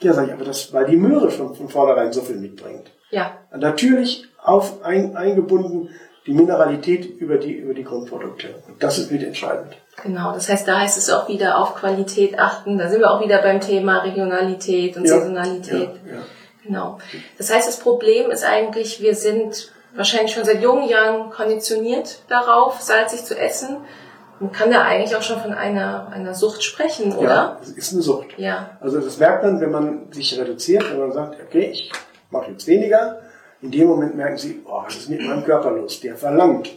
Ja, sag ich, aber das, weil die Möhre schon von vornherein so viel mitbringt. Ja. Natürlich auf ein, eingebunden die Mineralität über die, über die Grundprodukte. Und das ist mit entscheidend. Genau, das heißt, da heißt es auch wieder auf Qualität achten. Da sind wir auch wieder beim Thema Regionalität und ja, Saisonalität. Ja, ja. Genau. Das heißt, das Problem ist eigentlich, wir sind wahrscheinlich schon seit jungen Jahren konditioniert darauf, salzig zu essen. Man kann da eigentlich auch schon von einer, einer Sucht sprechen, oder? Ja, es ist eine Sucht. Ja. Also das merkt man, wenn man sich reduziert, wenn man sagt, okay, ich mache jetzt weniger. In dem Moment merken sie, oh, was ist mit meinem Körper los? Der verlangt,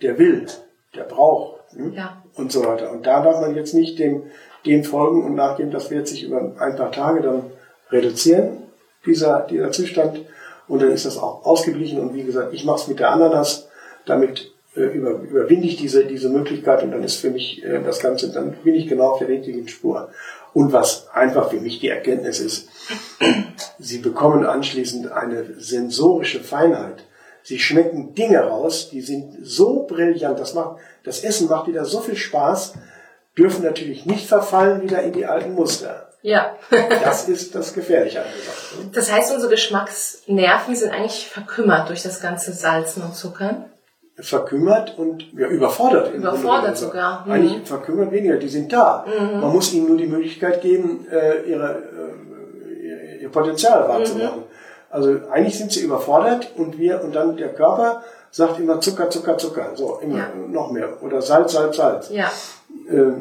der will, der braucht hm? ja. und so weiter. Und da darf man jetzt nicht dem, dem folgen und nachdem das wird sich über ein paar Tage dann reduzieren, dieser, dieser Zustand. Und dann ist das auch ausgeglichen. Und wie gesagt, ich mache es mit der Ananas. Damit äh, über, überwinde ich diese, diese Möglichkeit und dann ist für mich äh, das Ganze, dann bin ich genau auf der richtigen Spur. Und was einfach für mich die Erkenntnis ist, sie bekommen anschließend eine sensorische Feinheit. Sie schmecken Dinge raus, die sind so brillant, das macht, das Essen macht wieder so viel Spaß, dürfen natürlich nicht verfallen wieder in die alten Muster. Ja. das ist das Gefährliche an der ne? Das heißt, unsere Geschmacksnerven sind eigentlich verkümmert durch das ganze Salzen und Zuckern? Verkümmert und ja, überfordert. Überfordert sogar. Mhm. Eigentlich verkümmert weniger, die sind da. Mhm. Man muss ihnen nur die Möglichkeit geben, äh, ihre, äh, ihr Potenzial wahrzumachen. Mhm. Also eigentlich sind sie überfordert und wir und dann der Körper sagt immer Zucker, Zucker, Zucker, so immer ja. noch mehr oder Salz, Salz, Salz. Ja. Äh,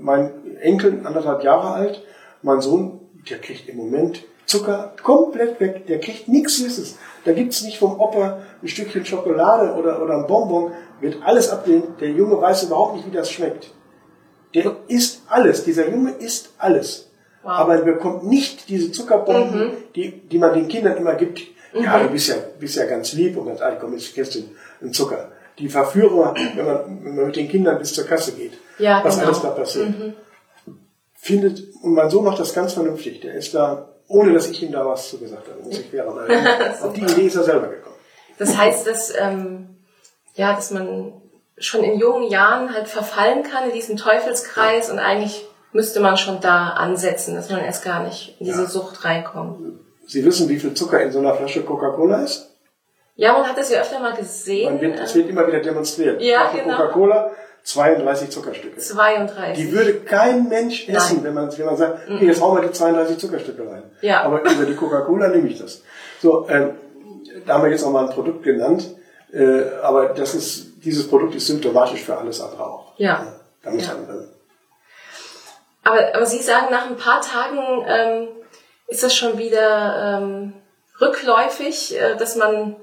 mein Enkel, anderthalb Jahre alt, mein Sohn, der kriegt im Moment Zucker komplett weg. Der kriegt nichts Süßes. Da gibt's nicht vom Opa ein Stückchen Schokolade oder, oder ein Bonbon. Wird alles abgelehnt. Der Junge weiß überhaupt nicht, wie das schmeckt. Der isst alles. Dieser Junge isst alles. Wow. Aber er bekommt nicht diese Zuckerbomben, mhm. die, die man den Kindern immer gibt. Mhm. Ja, du bist ja, bist ja ganz lieb und ganz alt, komm, jetzt kriegst du einen Zucker. Die Verführer, wenn man, wenn man mit den Kindern bis zur Kasse geht. Ja, was genau. alles da passiert. Mhm findet, und mein Sohn macht das ganz vernünftig. Der ist da, ohne dass ich ihm da was zu gesagt habe, muss ich fair Auf die Idee ist er selber gekommen. Das heißt, dass, ähm, ja, dass man schon in jungen Jahren halt verfallen kann in diesen Teufelskreis und eigentlich müsste man schon da ansetzen, dass man erst gar nicht in diese ja. Sucht reinkommt. Sie wissen, wie viel Zucker in so einer Flasche Coca-Cola ist? Ja, man hat das ja öfter mal gesehen. Wird, es wird immer wieder demonstriert. Ja, genau. Coca-Cola 32 Zuckerstücke. 32. Die würde kein Mensch essen, Nein. wenn man, wenn man sagt, okay, jetzt hauen wir die 32 Zuckerstücke rein. Ja. Aber über die Coca-Cola nehme ich das. So, ähm, da haben wir jetzt auch mal ein Produkt genannt, äh, aber das ist, dieses Produkt ist symptomatisch für alles andere auch. Ja. ja ganz ja. andere. Aber, aber Sie sagen, nach ein paar Tagen ähm, ist das schon wieder ähm, rückläufig, äh, dass man,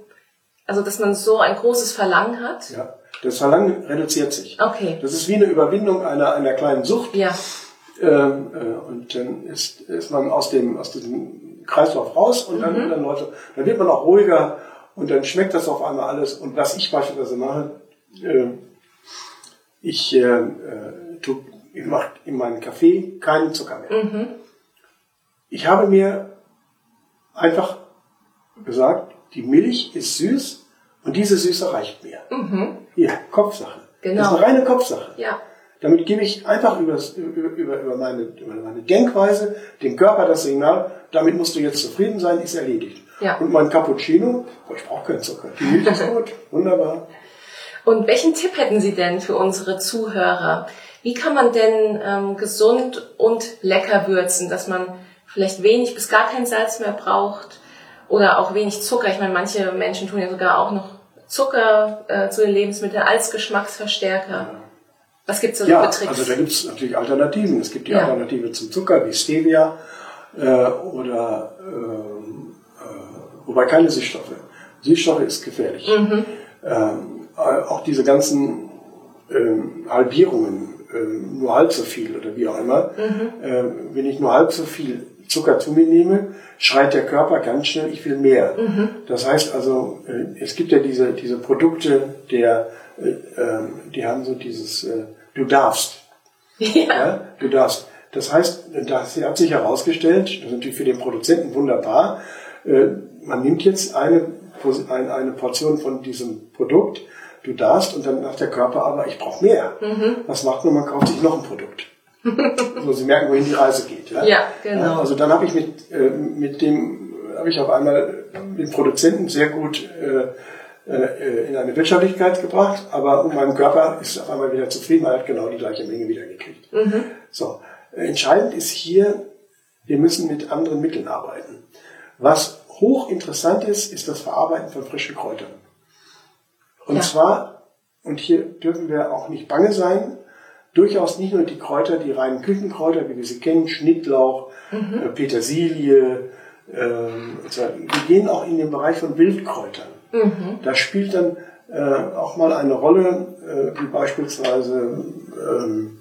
also dass man so ein großes Verlangen hat. Ja. Das Verlangen reduziert sich. Okay. Das ist wie eine Überwindung einer, einer kleinen Sucht. Ja. Ähm, äh, und dann ist, ist man aus dem, aus diesem Kreislauf raus und dann, mhm. dann, Leute, dann wird man auch ruhiger und dann schmeckt das auf einmal alles. Und was ich beispielsweise mache, äh, ich äh, äh, tue ich mache in meinem Kaffee keinen Zucker mehr. Mhm. Ich habe mir einfach gesagt, die Milch ist süß und diese Süße reicht mir. Mhm. Ja, Kopfsache. Genau. Das ist eine reine Kopfsache. Ja. Damit gebe ich einfach über, über, über, meine, über meine Denkweise dem Körper das Signal, damit musst du jetzt zufrieden sein, ist erledigt. Ja. Und mein Cappuccino, oh, ich brauche keinen Zucker. Die Milch ist gut, wunderbar. Und welchen Tipp hätten Sie denn für unsere Zuhörer? Wie kann man denn ähm, gesund und lecker würzen, dass man vielleicht wenig bis gar kein Salz mehr braucht oder auch wenig Zucker? Ich meine, manche Menschen tun ja sogar auch noch Zucker äh, zu den Lebensmitteln als Geschmacksverstärker. Was gibt es da ja, für Tricks? Also da gibt es natürlich Alternativen. Es gibt die ja. Alternative zum Zucker wie Stevia äh, oder ähm, äh, wobei keine Süßstoffe. Süßstoffe ist gefährlich. Mhm. Ähm, äh, auch diese ganzen ähm, Halbierungen, ähm, nur halb so viel oder wie auch immer, mhm. Ähm, wenn ich nur halb so viel Zucker zu mir nehme, schreit der Körper ganz schnell, ich will mehr. Mhm. Das heißt also, äh, es gibt ja diese, diese Produkte, der, äh, ähm, die haben so dieses, äh, du darfst. Ja. ja. Du darfst. Das heißt, das hat sich herausgestellt, das ist natürlich für den Produzenten wunderbar, man nimmt jetzt eine, eine Portion von diesem Produkt, du darfst, und dann sagt der Körper aber, ich brauche mehr. Mhm. Was macht man? Man kauft sich noch ein Produkt so, Sie merken, wohin die Reise geht. Ja, ja genau. Also dann habe ich mit, äh, mit dem, habe ich auf einmal den Produzenten sehr gut äh, äh, in eine Wirtschaftlichkeit gebracht, aber mein Körper ist auf einmal wieder zufrieden, er hat genau die gleiche Menge wieder gekriegt. Mhm. So, entscheidend ist hier, wir müssen mit anderen Mitteln arbeiten. Was hochinteressant ist, ist das Verarbeiten von frischen Kräutern. Und ja. zwar, und hier dürfen wir auch nicht bange sein, durchaus nicht nur die Kräuter, die reinen Küchenkräuter, wie wir sie kennen, Schnittlauch, mhm. äh, Petersilie, ähm, wir gehen auch in den Bereich von Wildkräutern. Mhm. Da spielt dann äh, auch mal eine Rolle, äh, wie beispielsweise ähm,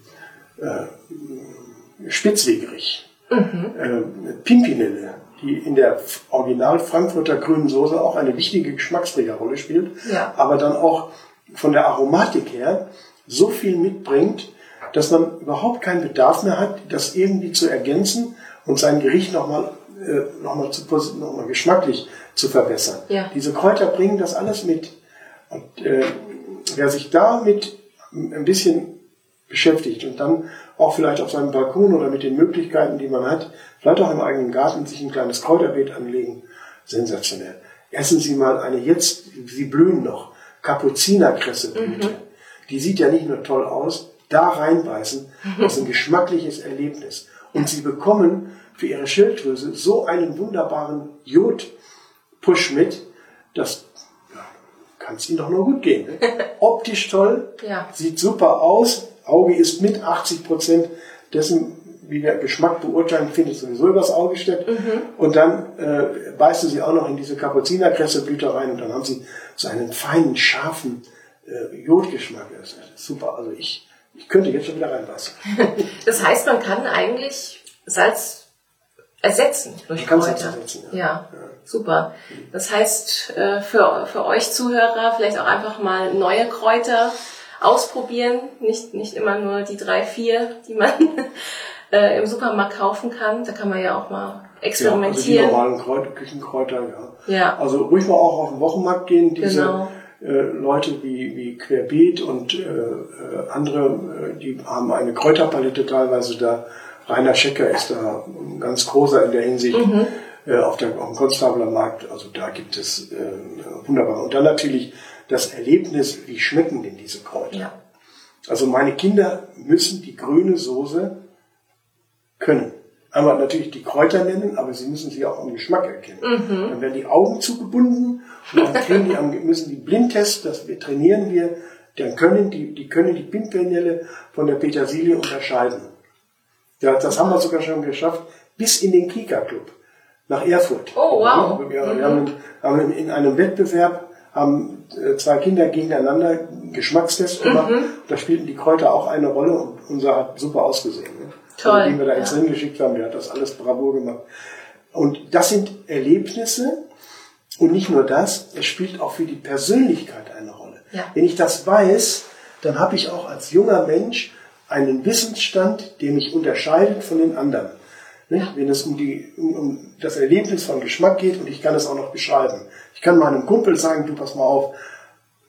äh, Spitzwegerich, mhm. äh, Pimpinelle, die in der Original Frankfurter grünen Soße auch eine wichtige Geschmacksträgerrolle spielt, ja. aber dann auch von der Aromatik her so viel mitbringt, dass man überhaupt keinen Bedarf mehr hat, das irgendwie zu ergänzen und sein Gericht nochmal äh, noch mal zu, noch mal geschmacklich zu verbessern. Ja. Diese Kräuter bringen das alles mit. Und äh, wer sich damit ein bisschen beschäftigt und dann auch vielleicht auf seinem Balkon oder mit den Möglichkeiten, die man hat, vielleicht auch im eigenen Garten sich ein kleines Kräuterbeet anlegen, sensationell. Essen Sie mal eine jetzt, sie blühen noch, Kapuzinerkresseblüte. Mhm. Die sieht ja nicht nur toll aus, da reinbeißen, das ist ein geschmackliches Erlebnis. Und sie bekommen für ihre Schilddrüse so einen wunderbaren Jod-Push mit, dass kann es ihnen doch nur gut gehen. Ne? Optisch toll, ja. sieht super aus, Auge ist mit 80 Prozent dessen, wie wir Geschmack beurteilen, findet sowieso übers Auge statt. Mhm. Und dann äh, beißen sie auch noch in diese Kapuzinerkresseblüte rein und dann haben sie so einen feinen, scharfen äh, Jodgeschmack. Das ist super. Also ich ich könnte jetzt schon wieder reinpassen. das heißt, man kann eigentlich Salz ersetzen durch Kräuter. Ersetzen, ja. Ja, ja. super. Das heißt, äh, für, für euch Zuhörer vielleicht auch einfach mal neue Kräuter ausprobieren. Nicht, nicht immer nur die drei, vier, die man äh, im Supermarkt kaufen kann. Da kann man ja auch mal experimentieren. Ja, also die normalen Kräuter, Küchenkräuter, ja. ja. Also ruhig mal auch auf den Wochenmarkt gehen. Diese, genau äh, Leute wie, wie Querbeet und äh, äh, andere, äh, die haben eine Kräuterpalette teilweise da. Rainer Schecker ist da ein ganz großer in der Hinsicht mhm. äh, auf, der, auf dem Konstabler Markt. Also da gibt es äh, wunderbar. Und dann natürlich das Erlebnis, wie schmecken denn diese Kräuter? Ja. Also meine Kinder müssen die grüne Soße können. Einmal natürlich die Kräuter nennen, aber sie müssen sie auch am Geschmack erkennen. Mhm. Dann werden die Augen zugebunden und dann die am, müssen die Blindtest, das wir trainieren wir, dann können die, die können die Pimpernelle von der Petersilie unterscheiden. Ja, das haben wir sogar schon geschafft, bis in den Kika-Club nach Erfurt. Oh, wow. Wir, wir mhm. haben, haben, in einem Wettbewerb haben zwei Kinder gegeneinander Geschmackstest gemacht. Mhm. Da spielten die Kräuter auch eine Rolle und unser hat super ausgesehen. Ne? Toll. Den wir da ins ja. Rennen geschickt haben, der hat das alles bravour gemacht. Und das sind Erlebnisse. Und nicht nur das, es spielt auch für die Persönlichkeit eine Rolle. Ja. Wenn ich das weiß, dann habe ich auch als junger Mensch einen Wissensstand, der mich unterscheidet von den anderen. Ja. Wenn es um, die, um, um das Erlebnis von Geschmack geht und ich kann es auch noch beschreiben. Ich kann meinem Kumpel sagen, du pass mal auf,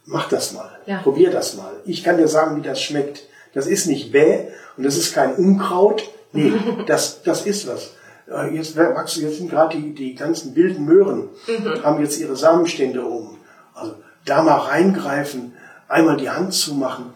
mach das mal, ja. probier das mal. Ich kann dir sagen, wie das schmeckt. Das ist nicht bäh und das ist kein Unkraut. Nee, das, das ist was. Äh, jetzt wachsen, jetzt sind gerade die, die ganzen wilden Möhren, mhm. haben jetzt ihre Samenstände oben. Also da mal reingreifen, einmal die Hand zumachen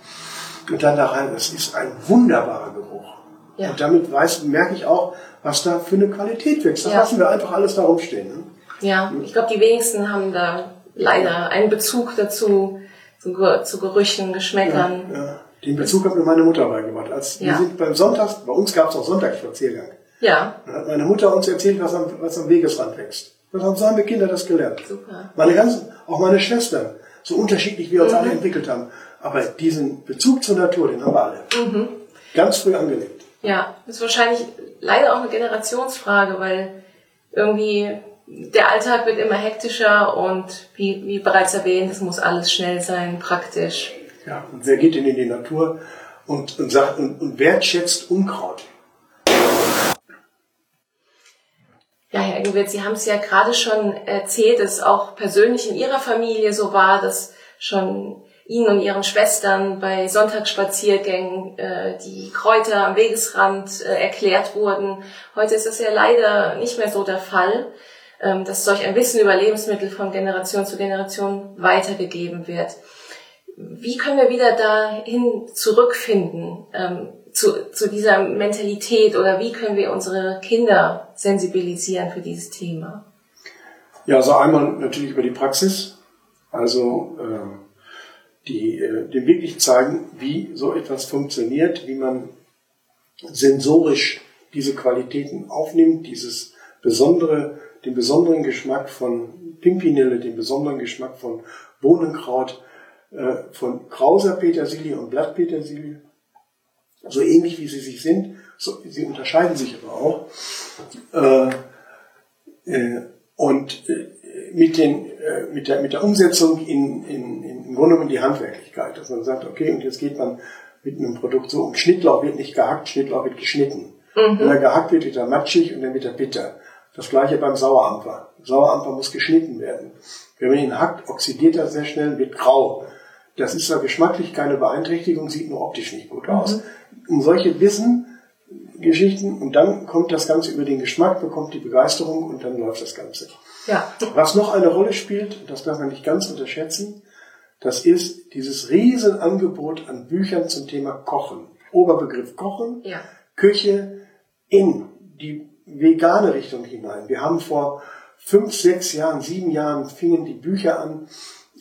und dann da rein. Das ist ein wunderbarer Geruch. Ja. Und damit weiß, merke ich auch, was da für eine Qualität wächst. Da ja. lassen wir einfach alles da rumstehen. Ja, ich glaube, die wenigsten haben da leider einen Bezug dazu, zu, zu Gerüchen, Geschmäckern. Ja, ja. Den Bezug hat mir meine Mutter beigebracht. Als wir sind beim Sonntags, bei uns gab es auch Sonntagsspaziergang. Ja. Dann hat meine Mutter uns erzählt, was am, was am Wegesrand wächst. Das haben seine Kinder das gelernt. Super. Meine ganzen, auch meine Schwestern, so unterschiedlich wie wir uns mhm. alle entwickelt haben. Aber diesen Bezug zur Natur, den haben wir alle. Mhm. Ganz früh angelegt. Ja, das ist wahrscheinlich leider auch eine Generationsfrage, weil irgendwie der Alltag wird immer hektischer und wie, wie bereits erwähnt, es muss alles schnell sein, praktisch. Ja, und wer geht denn in die Natur und, und, sagt, und, und wertschätzt Unkraut? Ja, Herr Engelwitz, Sie haben es ja gerade schon erzählt, dass es auch persönlich in Ihrer Familie so war, dass schon Ihnen und Ihren Schwestern bei Sonntagsspaziergängen äh, die Kräuter am Wegesrand äh, erklärt wurden. Heute ist das ja leider nicht mehr so der Fall, dass solch ein Wissen über Lebensmittel von Generation zu Generation weitergegeben wird. Wie können wir wieder dahin zurückfinden? Ähm, zu, zu dieser Mentalität oder wie können wir unsere Kinder sensibilisieren für dieses Thema? Ja, also einmal natürlich über die Praxis, also äh, die äh, dem wirklich zeigen, wie so etwas funktioniert, wie man sensorisch diese Qualitäten aufnimmt, dieses besondere, den besonderen Geschmack von Pimpinelle, den besonderen Geschmack von Bohnenkraut, äh, von krauser Petersilie und Blattpetersilie so ähnlich wie sie sich sind, so, sie unterscheiden sich aber auch. Äh, äh, und äh, mit, den, äh, mit, der, mit der Umsetzung in, in, in, im Grunde genommen die Handwerklichkeit, dass man sagt, okay, und jetzt geht man mit einem Produkt so um. Schnittlauch wird nicht gehackt, Schnittlauch wird geschnitten. Mhm. Wenn er gehackt wird, wird er matschig und dann wird er bitter. Das gleiche beim Sauerampfer. Sauerampfer muss geschnitten werden. Wenn man ihn hackt, oxidiert er sehr schnell, wird grau. Das ist zwar geschmacklich keine Beeinträchtigung, sieht nur optisch nicht gut aus. Mhm um solche Wissen-Geschichten und dann kommt das Ganze über den Geschmack, bekommt die Begeisterung und dann läuft das Ganze. Ja. Was noch eine Rolle spielt, das darf man nicht ganz unterschätzen, das ist dieses Riesenangebot an Büchern zum Thema Kochen. Oberbegriff Kochen, ja. Küche in die vegane Richtung hinein. Wir haben vor fünf, sechs Jahren, sieben Jahren fingen die Bücher an,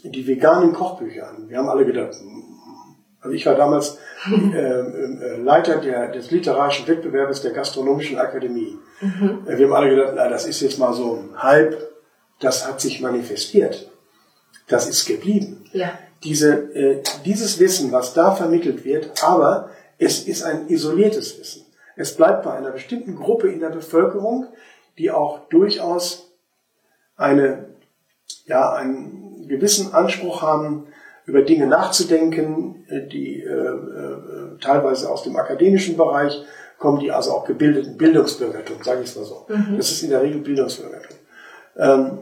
die veganen Kochbücher an. Wir haben alle gedacht, also ich war damals äh, äh, Leiter der, des literarischen Wettbewerbes der Gastronomischen Akademie. Mhm. Wir haben alle gedacht, na, das ist jetzt mal so ein Hype, das hat sich manifestiert. Das ist geblieben. Ja. Diese, äh, dieses Wissen, was da vermittelt wird, aber es ist ein isoliertes Wissen. Es bleibt bei einer bestimmten Gruppe in der Bevölkerung, die auch durchaus eine, ja, einen gewissen Anspruch haben, über Dinge nachzudenken, die äh, äh, teilweise aus dem akademischen Bereich kommen, die also auch gebildeten Bildungsbürgertum, sage ich es mal so. Mhm. Das ist in der Regel Bildungsbürgertum. Ähm,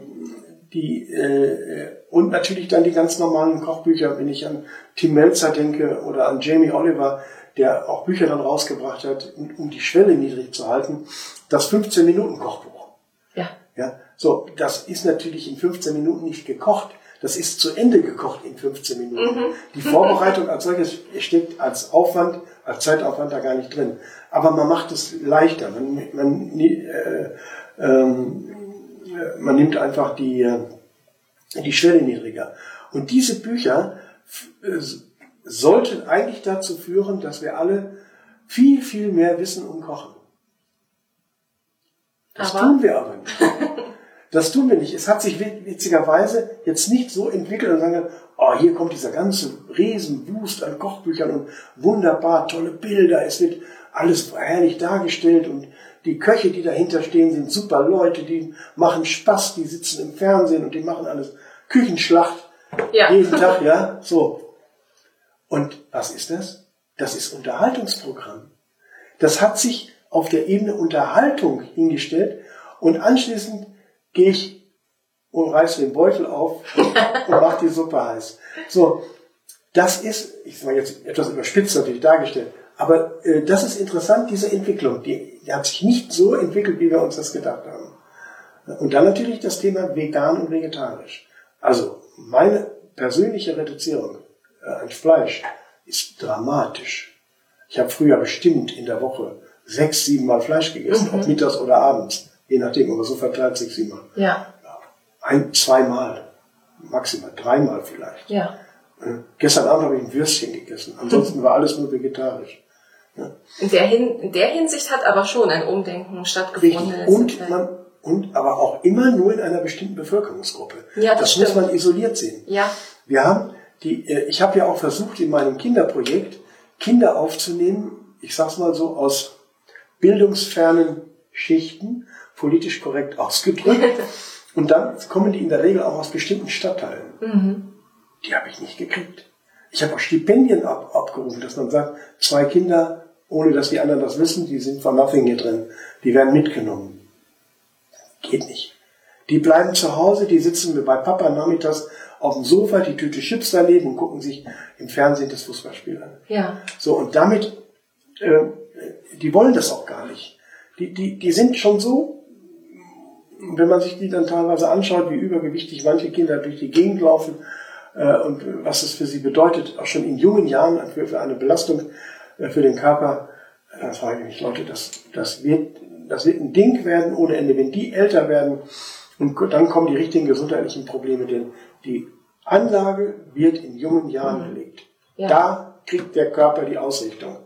die, äh, und natürlich dann die ganz normalen Kochbücher, wenn ich an Tim Melzer denke oder an Jamie Oliver, der auch Bücher dann rausgebracht hat, um, um die Schwelle niedrig zu halten, das 15-Minuten-Kochbuch. Ja. ja. So, das ist natürlich in 15 Minuten nicht gekocht. Das ist zu Ende gekocht in 15 Minuten. Mhm. Die Vorbereitung als solches steckt als Aufwand, als Zeitaufwand da gar nicht drin. Aber man macht es leichter. Man, man, äh, ähm, man nimmt einfach die, äh, die Schwelle niedriger. Und diese Bücher äh, sollten eigentlich dazu führen, dass wir alle viel, viel mehr wissen um Kochen. Das aber tun wir aber nicht. Das tun wir nicht. Es hat sich witzigerweise jetzt nicht so entwickelt und sagen, oh, hier kommt dieser ganze Riesenwust an Kochbüchern und wunderbar tolle Bilder. Es wird alles herrlich dargestellt und die Köche, die dahinter stehen, sind super Leute, die machen Spaß, die sitzen im Fernsehen und die machen alles Küchenschlacht ja. jeden Tag, ja, so. Und was ist das? das ist Unterhaltungsprogramm. Das hat sich auf der Ebene Unterhaltung hingestellt und anschließend gehe ich und reiße den Beutel auf und mache die Suppe heiß. So, das ist, ich sage jetzt etwas überspitzt natürlich dargestellt, aber äh, das ist interessant, diese Entwicklung. Die, die hat sich nicht so entwickelt, wie wir uns das gedacht haben. Und dann natürlich das Thema vegan und vegetarisch. Also meine persönliche Reduzierung äh, an Fleisch ist dramatisch. Ich habe früher bestimmt in der Woche sechs, sieben Mal Fleisch gegessen, mhm. ob mittags oder abends, je nachdem, aber so verteilt sich sieben Mal. Ja. Ein, zweimal, maximal dreimal vielleicht. Ja. Äh, gestern Abend habe ich ein Würstchen gegessen. Ansonsten war alles nur vegetarisch. In, der Hin in der Hinsicht hat aber schon ein Umdenken stattgefunden. Richtig. Und man, und aber auch immer nur in einer bestimmten Bevölkerungsgruppe. Ja, das, das muss man isoliert sehen. Ja. Wir haben die, äh, ich habe ja auch versucht in meinem Kinderprojekt Kinder aufzunehmen, ich sag's mal so aus bildungsfernen Schichten, politisch korrekt ausgedrückt. und dann kommen die in der Regel auch aus bestimmten Stadtteilen. Mhm. Die habe ich nicht gekriegt. Ich habe auch Stipendien ab, abgerufen, dass man sagt, zwei Kinder, ohne dass die anderen das wissen, die sind for nothing hier drin, die werden mitgenommen. Geht nicht. Die bleiben zu Hause, die sitzen bei Papa nachmittags auf dem Sofa, die Tüte Chips daneben und gucken sich im Fernsehen das Fußballspiel an. Ja. So, und damit, äh, die wollen das auch gar nicht. Die, die, die sind schon so, wenn man sich die dann teilweise anschaut, wie übergewichtig manche Kinder durch die Gegend laufen äh, und was es für sie bedeutet, auch schon in jungen Jahren für, für eine Belastung für den Körper, dann frage ich mich, Leute, das, das, wird, das wird ein Ding werden ohne Ende. Wenn die älter werden, und dann kommen die richtigen gesundheitlichen Probleme, denn die Anlage wird in jungen Jahren mhm. gelegt. Ja. Da kriegt der Körper die Ausrichtung.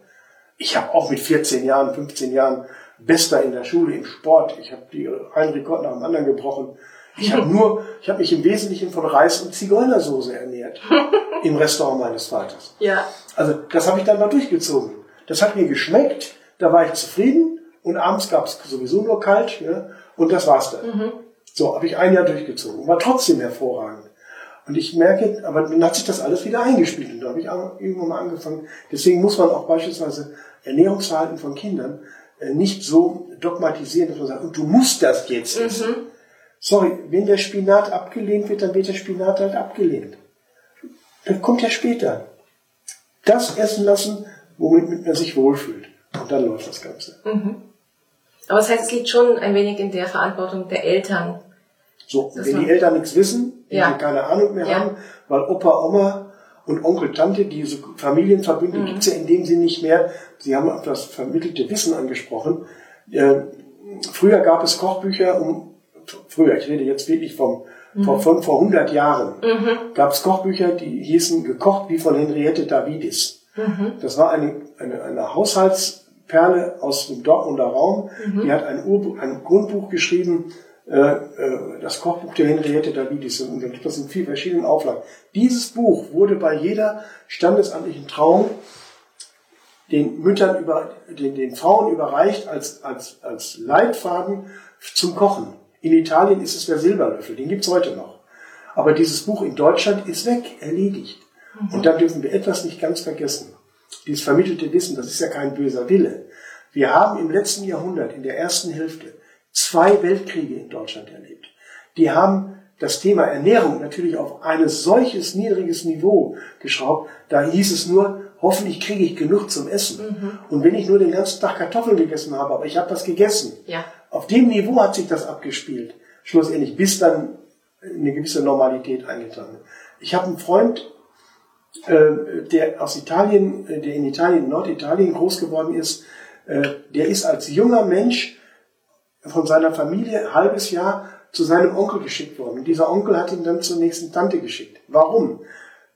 Ich habe auch mit 14 Jahren, 15 Jahren Bester in der Schule im Sport. Ich habe die einen Rekord nach dem anderen gebrochen. Ich habe nur, ich habe mich im Wesentlichen von Reis und Zigeunersoße ernährt im Restaurant meines Vaters. Ja. Also das habe ich dann mal durchgezogen. Das hat mir geschmeckt, da war ich zufrieden und abends gab es sowieso nur kalt ja, und das war's dann. Mhm. So habe ich ein Jahr durchgezogen, war trotzdem hervorragend. Und ich merke, aber dann hat sich das alles wieder eingespielt. Und da habe ich irgendwann mal angefangen. Deswegen muss man auch beispielsweise Ernährungsverhalten von Kindern äh, nicht so dogmatisieren, dass man sagt, und du musst das jetzt essen. Mhm. Sorry, wenn der Spinat abgelehnt wird, dann wird der Spinat halt abgelehnt. Das kommt ja später. Das essen lassen, womit man sich wohlfühlt. Und dann läuft das Ganze. Mhm. Aber das heißt, es liegt schon ein wenig in der Verantwortung der Eltern. So, wenn die Eltern nichts wissen, die ja. keine Ahnung mehr ja. haben, weil Opa, Oma und Onkel, Tante, diese Familienverbünde mhm. gibt's ja in dem Sinne nicht mehr. Sie haben das vermittelte Wissen angesprochen. Äh, früher gab es Kochbücher, um, früher, ich rede jetzt wirklich vom, mhm. vor, von vor 100 Jahren, mhm. gab es Kochbücher, die hießen Gekocht wie von Henriette Davidis. Mhm. Das war eine, eine, eine Haushalts- Perle aus dem Dortmunder Raum. Mhm. Die hat ein, Urbuch, ein Grundbuch geschrieben, äh, äh, das Kochbuch der Henriette Davidis. Und da gibt es in vier verschiedenen Auflagen. Dieses Buch wurde bei jeder standesamtlichen Trauung den Müttern über, den, den Frauen überreicht als, als, als Leitfaden zum Kochen. In Italien ist es der Silberlöffel, den gibt's heute noch. Aber dieses Buch in Deutschland ist weg, erledigt. Mhm. Und da dürfen wir etwas nicht ganz vergessen dieses vermittelte Wissen, das ist ja kein böser Wille. Wir haben im letzten Jahrhundert, in der ersten Hälfte, zwei Weltkriege in Deutschland erlebt. Die haben das Thema Ernährung natürlich auf ein solches niedriges Niveau geschraubt. Da hieß es nur, hoffentlich kriege ich genug zum Essen. Mhm. Und wenn ich nur den ganzen Tag Kartoffeln gegessen habe, aber ich habe was gegessen. Ja. Auf dem Niveau hat sich das abgespielt. Schlussendlich, bis dann eine gewisse Normalität eingetragen ist. Ich habe einen Freund, äh, der aus Italien, äh, der in Italien, Norditalien groß geworden ist, äh, der ist als junger Mensch von seiner Familie ein halbes Jahr zu seinem Onkel geschickt worden. Und dieser Onkel hat ihn dann zur nächsten Tante geschickt. Warum?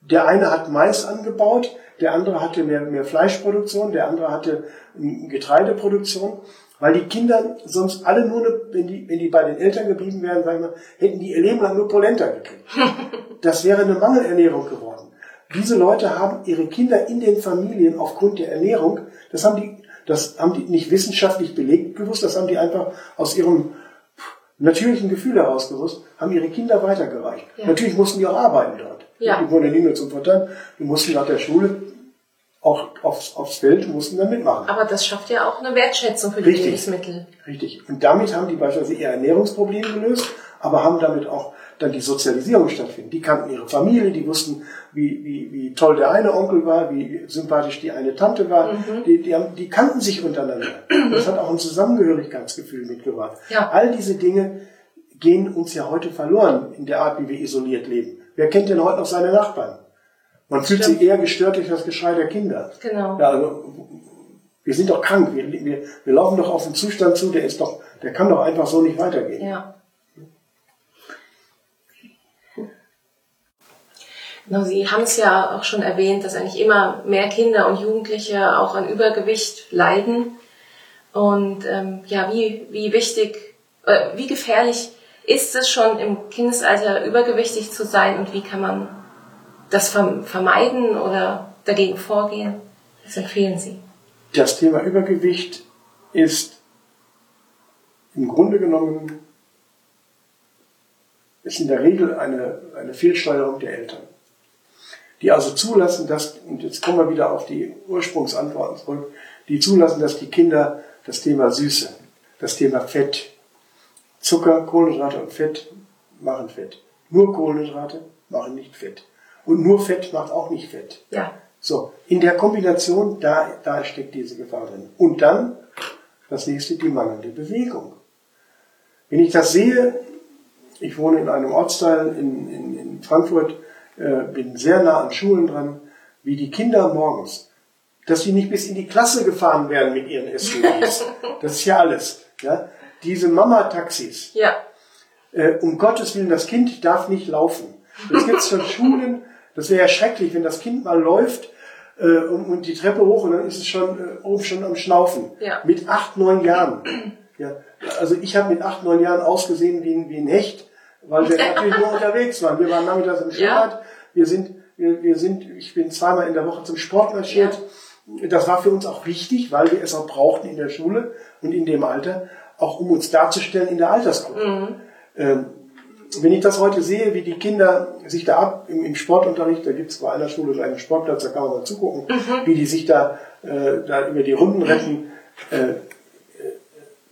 Der eine hat Mais angebaut, der andere hatte mehr, mehr Fleischproduktion, der andere hatte Getreideproduktion, weil die Kinder sonst alle nur, eine, wenn, die, wenn die bei den Eltern geblieben wären, sagen wir, hätten die ihr Leben lang nur Polenta gekriegt. Das wäre eine Mangelernährung geworden. Diese Leute haben ihre Kinder in den Familien aufgrund der Ernährung, das haben die, das haben die nicht wissenschaftlich belegt gewusst, das haben die einfach aus ihrem natürlichen Gefühl heraus gewusst, haben ihre Kinder weitergereicht. Ja. Natürlich mussten die auch arbeiten dort. Ja. Die wurden ja nicht nur zum Vorteil, die mussten nach der Schule auch aufs, aufs Feld, mussten dann mitmachen. Aber das schafft ja auch eine Wertschätzung für die Richtig. Lebensmittel. Richtig. Und damit haben die beispielsweise ihr Ernährungsproblem gelöst, aber haben damit auch dann die Sozialisierung stattfinden. Die kannten ihre Familie, die wussten, wie, wie, wie toll der eine Onkel war, wie sympathisch die eine Tante war. Die, die, haben, die kannten sich untereinander. Das hat auch ein Zusammengehörigkeitsgefühl mitgebracht. Ja. All diese Dinge gehen uns ja heute verloren in der Art, wie wir isoliert leben. Wer kennt denn heute noch seine Nachbarn? Man fühlt Stimmt. sich eher gestört durch das Geschrei der Kinder. Genau. Ja, also, wir sind doch krank. Wir, wir, wir laufen doch auf einen Zustand zu, der ist doch, der kann doch einfach so nicht weitergehen. Ja. Genau, Sie haben es ja auch schon erwähnt, dass eigentlich immer mehr Kinder und Jugendliche auch an Übergewicht leiden. Und ähm, ja, wie, wie wichtig, äh, wie gefährlich ist es schon im Kindesalter übergewichtig zu sein und wie kann man das verm- vermeiden oder dagegen vorgehen? Was empfehlen Sie? Das Thema Übergewicht ist im Grunde genommen ist in der Regel eine, eine Fehlsteuerung der Eltern. Die also zulassen, dass, und jetzt kommen wir wieder auf die Ursprungsantworten zurück, die zulassen, dass die Kinder das Thema Süße, das Thema Fett, Zucker, Kohlenhydrate und Fett machen Fett. Nur Kohlenhydrate machen nicht Fett. Und nur Fett macht auch nicht Fett. Ja, So, in der Kombination, da, da steckt diese Gefahr drin. Und dann, das nächste, die mangelnde Bewegung. Wenn ich das sehe, ich wohne in einem Ortsteil in, in, in Frankfurt, bin sehr nah an Schulen dran, wie die Kinder morgens, dass sie nicht bis in die Klasse gefahren werden mit ihren SUVs. Das ist ja alles. Ja? Diese Mama-Taxis, ja, äh, um Gottes Willen, das Kind darf nicht laufen. Es gibt schon Schulen, das wäre ja schrecklich, wenn das Kind mal läuft äh, und, die Treppe hoch und dann ist es schon äh, oben schon am Schnaufen. Ja. Mit acht, neun Jahren. Ja, also ich habe mit acht, neun Jahren ausgesehen wie ein, wie ein Hecht, weil wir natürlich nur unterwegs waren. Wir waren nachmittags im Schwimmbad. Wir sind, wir, wir sind, ich bin zweimal in der Woche zum Sport marschiert. Das war für uns auch wichtig, weil wir es auch brauchten in der Schule und in dem Alter, auch um uns darzustellen in der Altersgruppe. Ähm, wenn ich das heute sehe, wie die Kinder sich da ab im, im Sportunterricht, da gibt es bei einer Schule so einen Sportplatz, da kann man mal zugucken, wie die sich da, äh, da über die Runden retten. Äh, äh,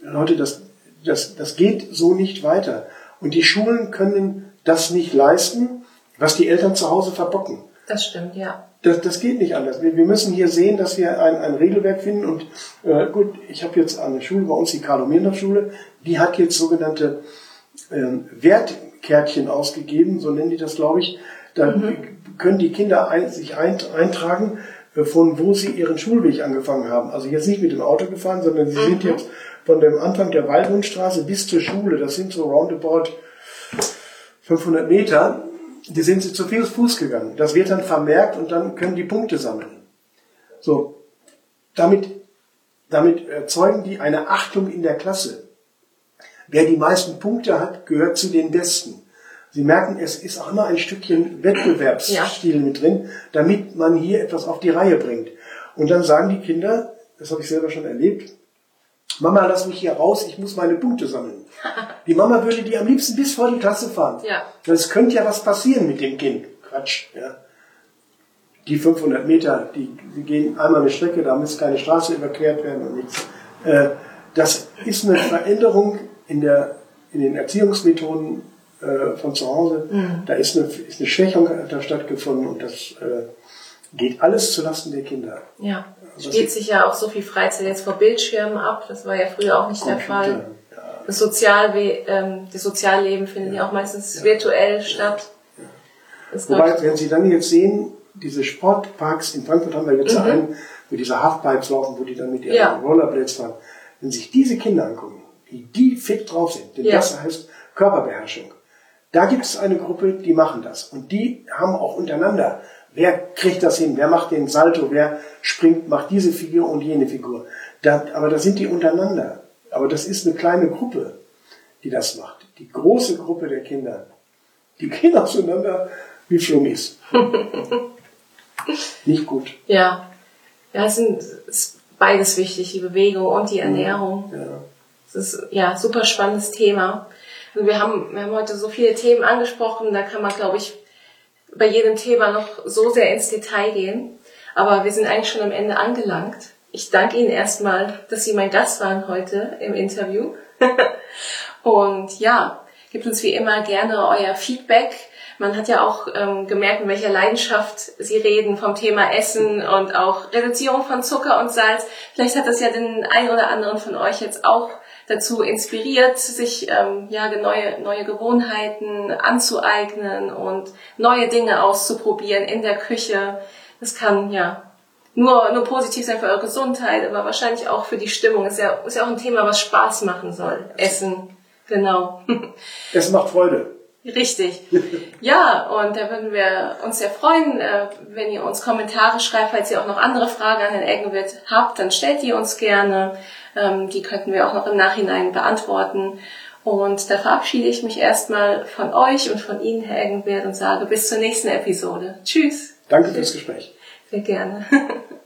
Leute, das, das, das geht so nicht weiter. Und die Schulen können das nicht leisten, was die Eltern zu Hause verbocken. das stimmt, ja. Das, das geht nicht anders. Wir, wir müssen hier sehen, dass wir ein, ein Regelwerk finden. Und äh, gut, ich habe jetzt eine Schule, bei uns die Carlo-Mirner-Schule, die hat jetzt sogenannte ähm, Wertkärtchen ausgegeben, so nennen die das, glaube ich. Da können die Kinder ein, sich ein, eintragen, äh, von wo sie ihren Schulweg angefangen haben. Also jetzt nicht mit dem Auto gefahren, sondern sie sind jetzt von dem Anfang der Waldhundstraße bis zur Schule, das sind so roundabout 500 Meter, die sind zu viel Fuß gegangen. Das wird dann vermerkt und dann können die Punkte sammeln. So, damit, damit erzeugen die eine Achtung in der Klasse. Wer die meisten Punkte hat, gehört zu den Besten. Sie merken, es ist auch immer ein Stückchen Wettbewerbsstil mit drin, damit man hier etwas auf die Reihe bringt. Und dann sagen die Kinder, das habe ich selber schon erlebt, Mama, lass mich hier raus, ich muss meine Punkte sammeln. Die Mama würde die am liebsten bis vor die Klasse fahren. Ja. Das könnte ja was passieren mit dem Kind. Quatsch, ja. Die 500 Meter, die, die gehen einmal eine Strecke, da muss keine Straße überquert werden und nichts. Äh, das ist eine Veränderung in, der, in den Erziehungsmethoden äh, von zu Hause. Da ist eine, ist eine Schwächung hat da stattgefunden und das äh, geht alles zulasten der Kinder. Ja. Also Spielt es- sich ja auch so viel Freizeit jetzt vor Bildschirmen ab. Das war ja früher auch nicht der Computer, Fall. Das, Sozialwe ähm, das Sozialleben findet ja, auch meistens virtuell statt. Wobei, wenn Sie dann jetzt sehen, diese Sportparks in Frankfurt haben wir jetzt einen, wo diese Halfpipes laufen, wo die dann mit ihren Ja. Rollerblades fahren. Wenn sich diese Kinder angucken, wie die fit drauf sind, denn Ja. das heißt Körperbeherrschung. Da gibt es eine Gruppe, die machen das. Und die haben auch untereinander, wer kriegt das hin, wer macht den Salto, wer springt, macht diese Figur und jene Figur. Da, aber da sind die untereinander. Aber das ist eine kleine Gruppe, die das macht. Die große Gruppe der Kinder, die gehen auseinander wie Flummis. Nicht gut. ja. Ja, es ist beides wichtig, die Bewegung und die Ernährung. Ja. Das ist ja super spannendes Thema. Also wir haben, wir haben heute so viele Themen angesprochen, da kann man, glaube ich, bei jedem Thema noch so sehr ins Detail gehen. Aber wir sind eigentlich schon am Ende angelangt. Ich danke Ihnen erstmal, dass Sie mein Gast waren heute im Interview. Und ja, gibt uns wie immer gerne euer Feedback. Man hat ja auch ähm, gemerkt, in welcher Leidenschaft Sie reden vom Thema Essen und auch Reduzierung von Zucker und Salz. Vielleicht hat das ja den einen oder anderen von euch jetzt auch dazu inspiriert, sich ähm, ja, neue, neue Gewohnheiten anzueignen und neue Dinge auszuprobieren in der Küche. Das kann ja nur, nur positiv sein für eure Gesundheit, aber wahrscheinlich auch für die Stimmung. Ist ja, ist ja auch ein Thema, was Spaß machen soll. Essen, genau. Es macht Freude. Richtig. Ja, und da würden wir uns sehr freuen, äh, wenn ihr uns Kommentare schreibt, falls ihr auch noch andere Fragen an den Eggenwirt habt, dann stellt die uns gerne. Ähm, die könnten wir auch noch im Nachhinein beantworten. Und da verabschiede ich mich erstmal von euch und von Ihnen, Herr Eggenwirt, und sage bis zur nächsten Episode. Tschüss. Danke fürs Gespräch. Sehr gerne.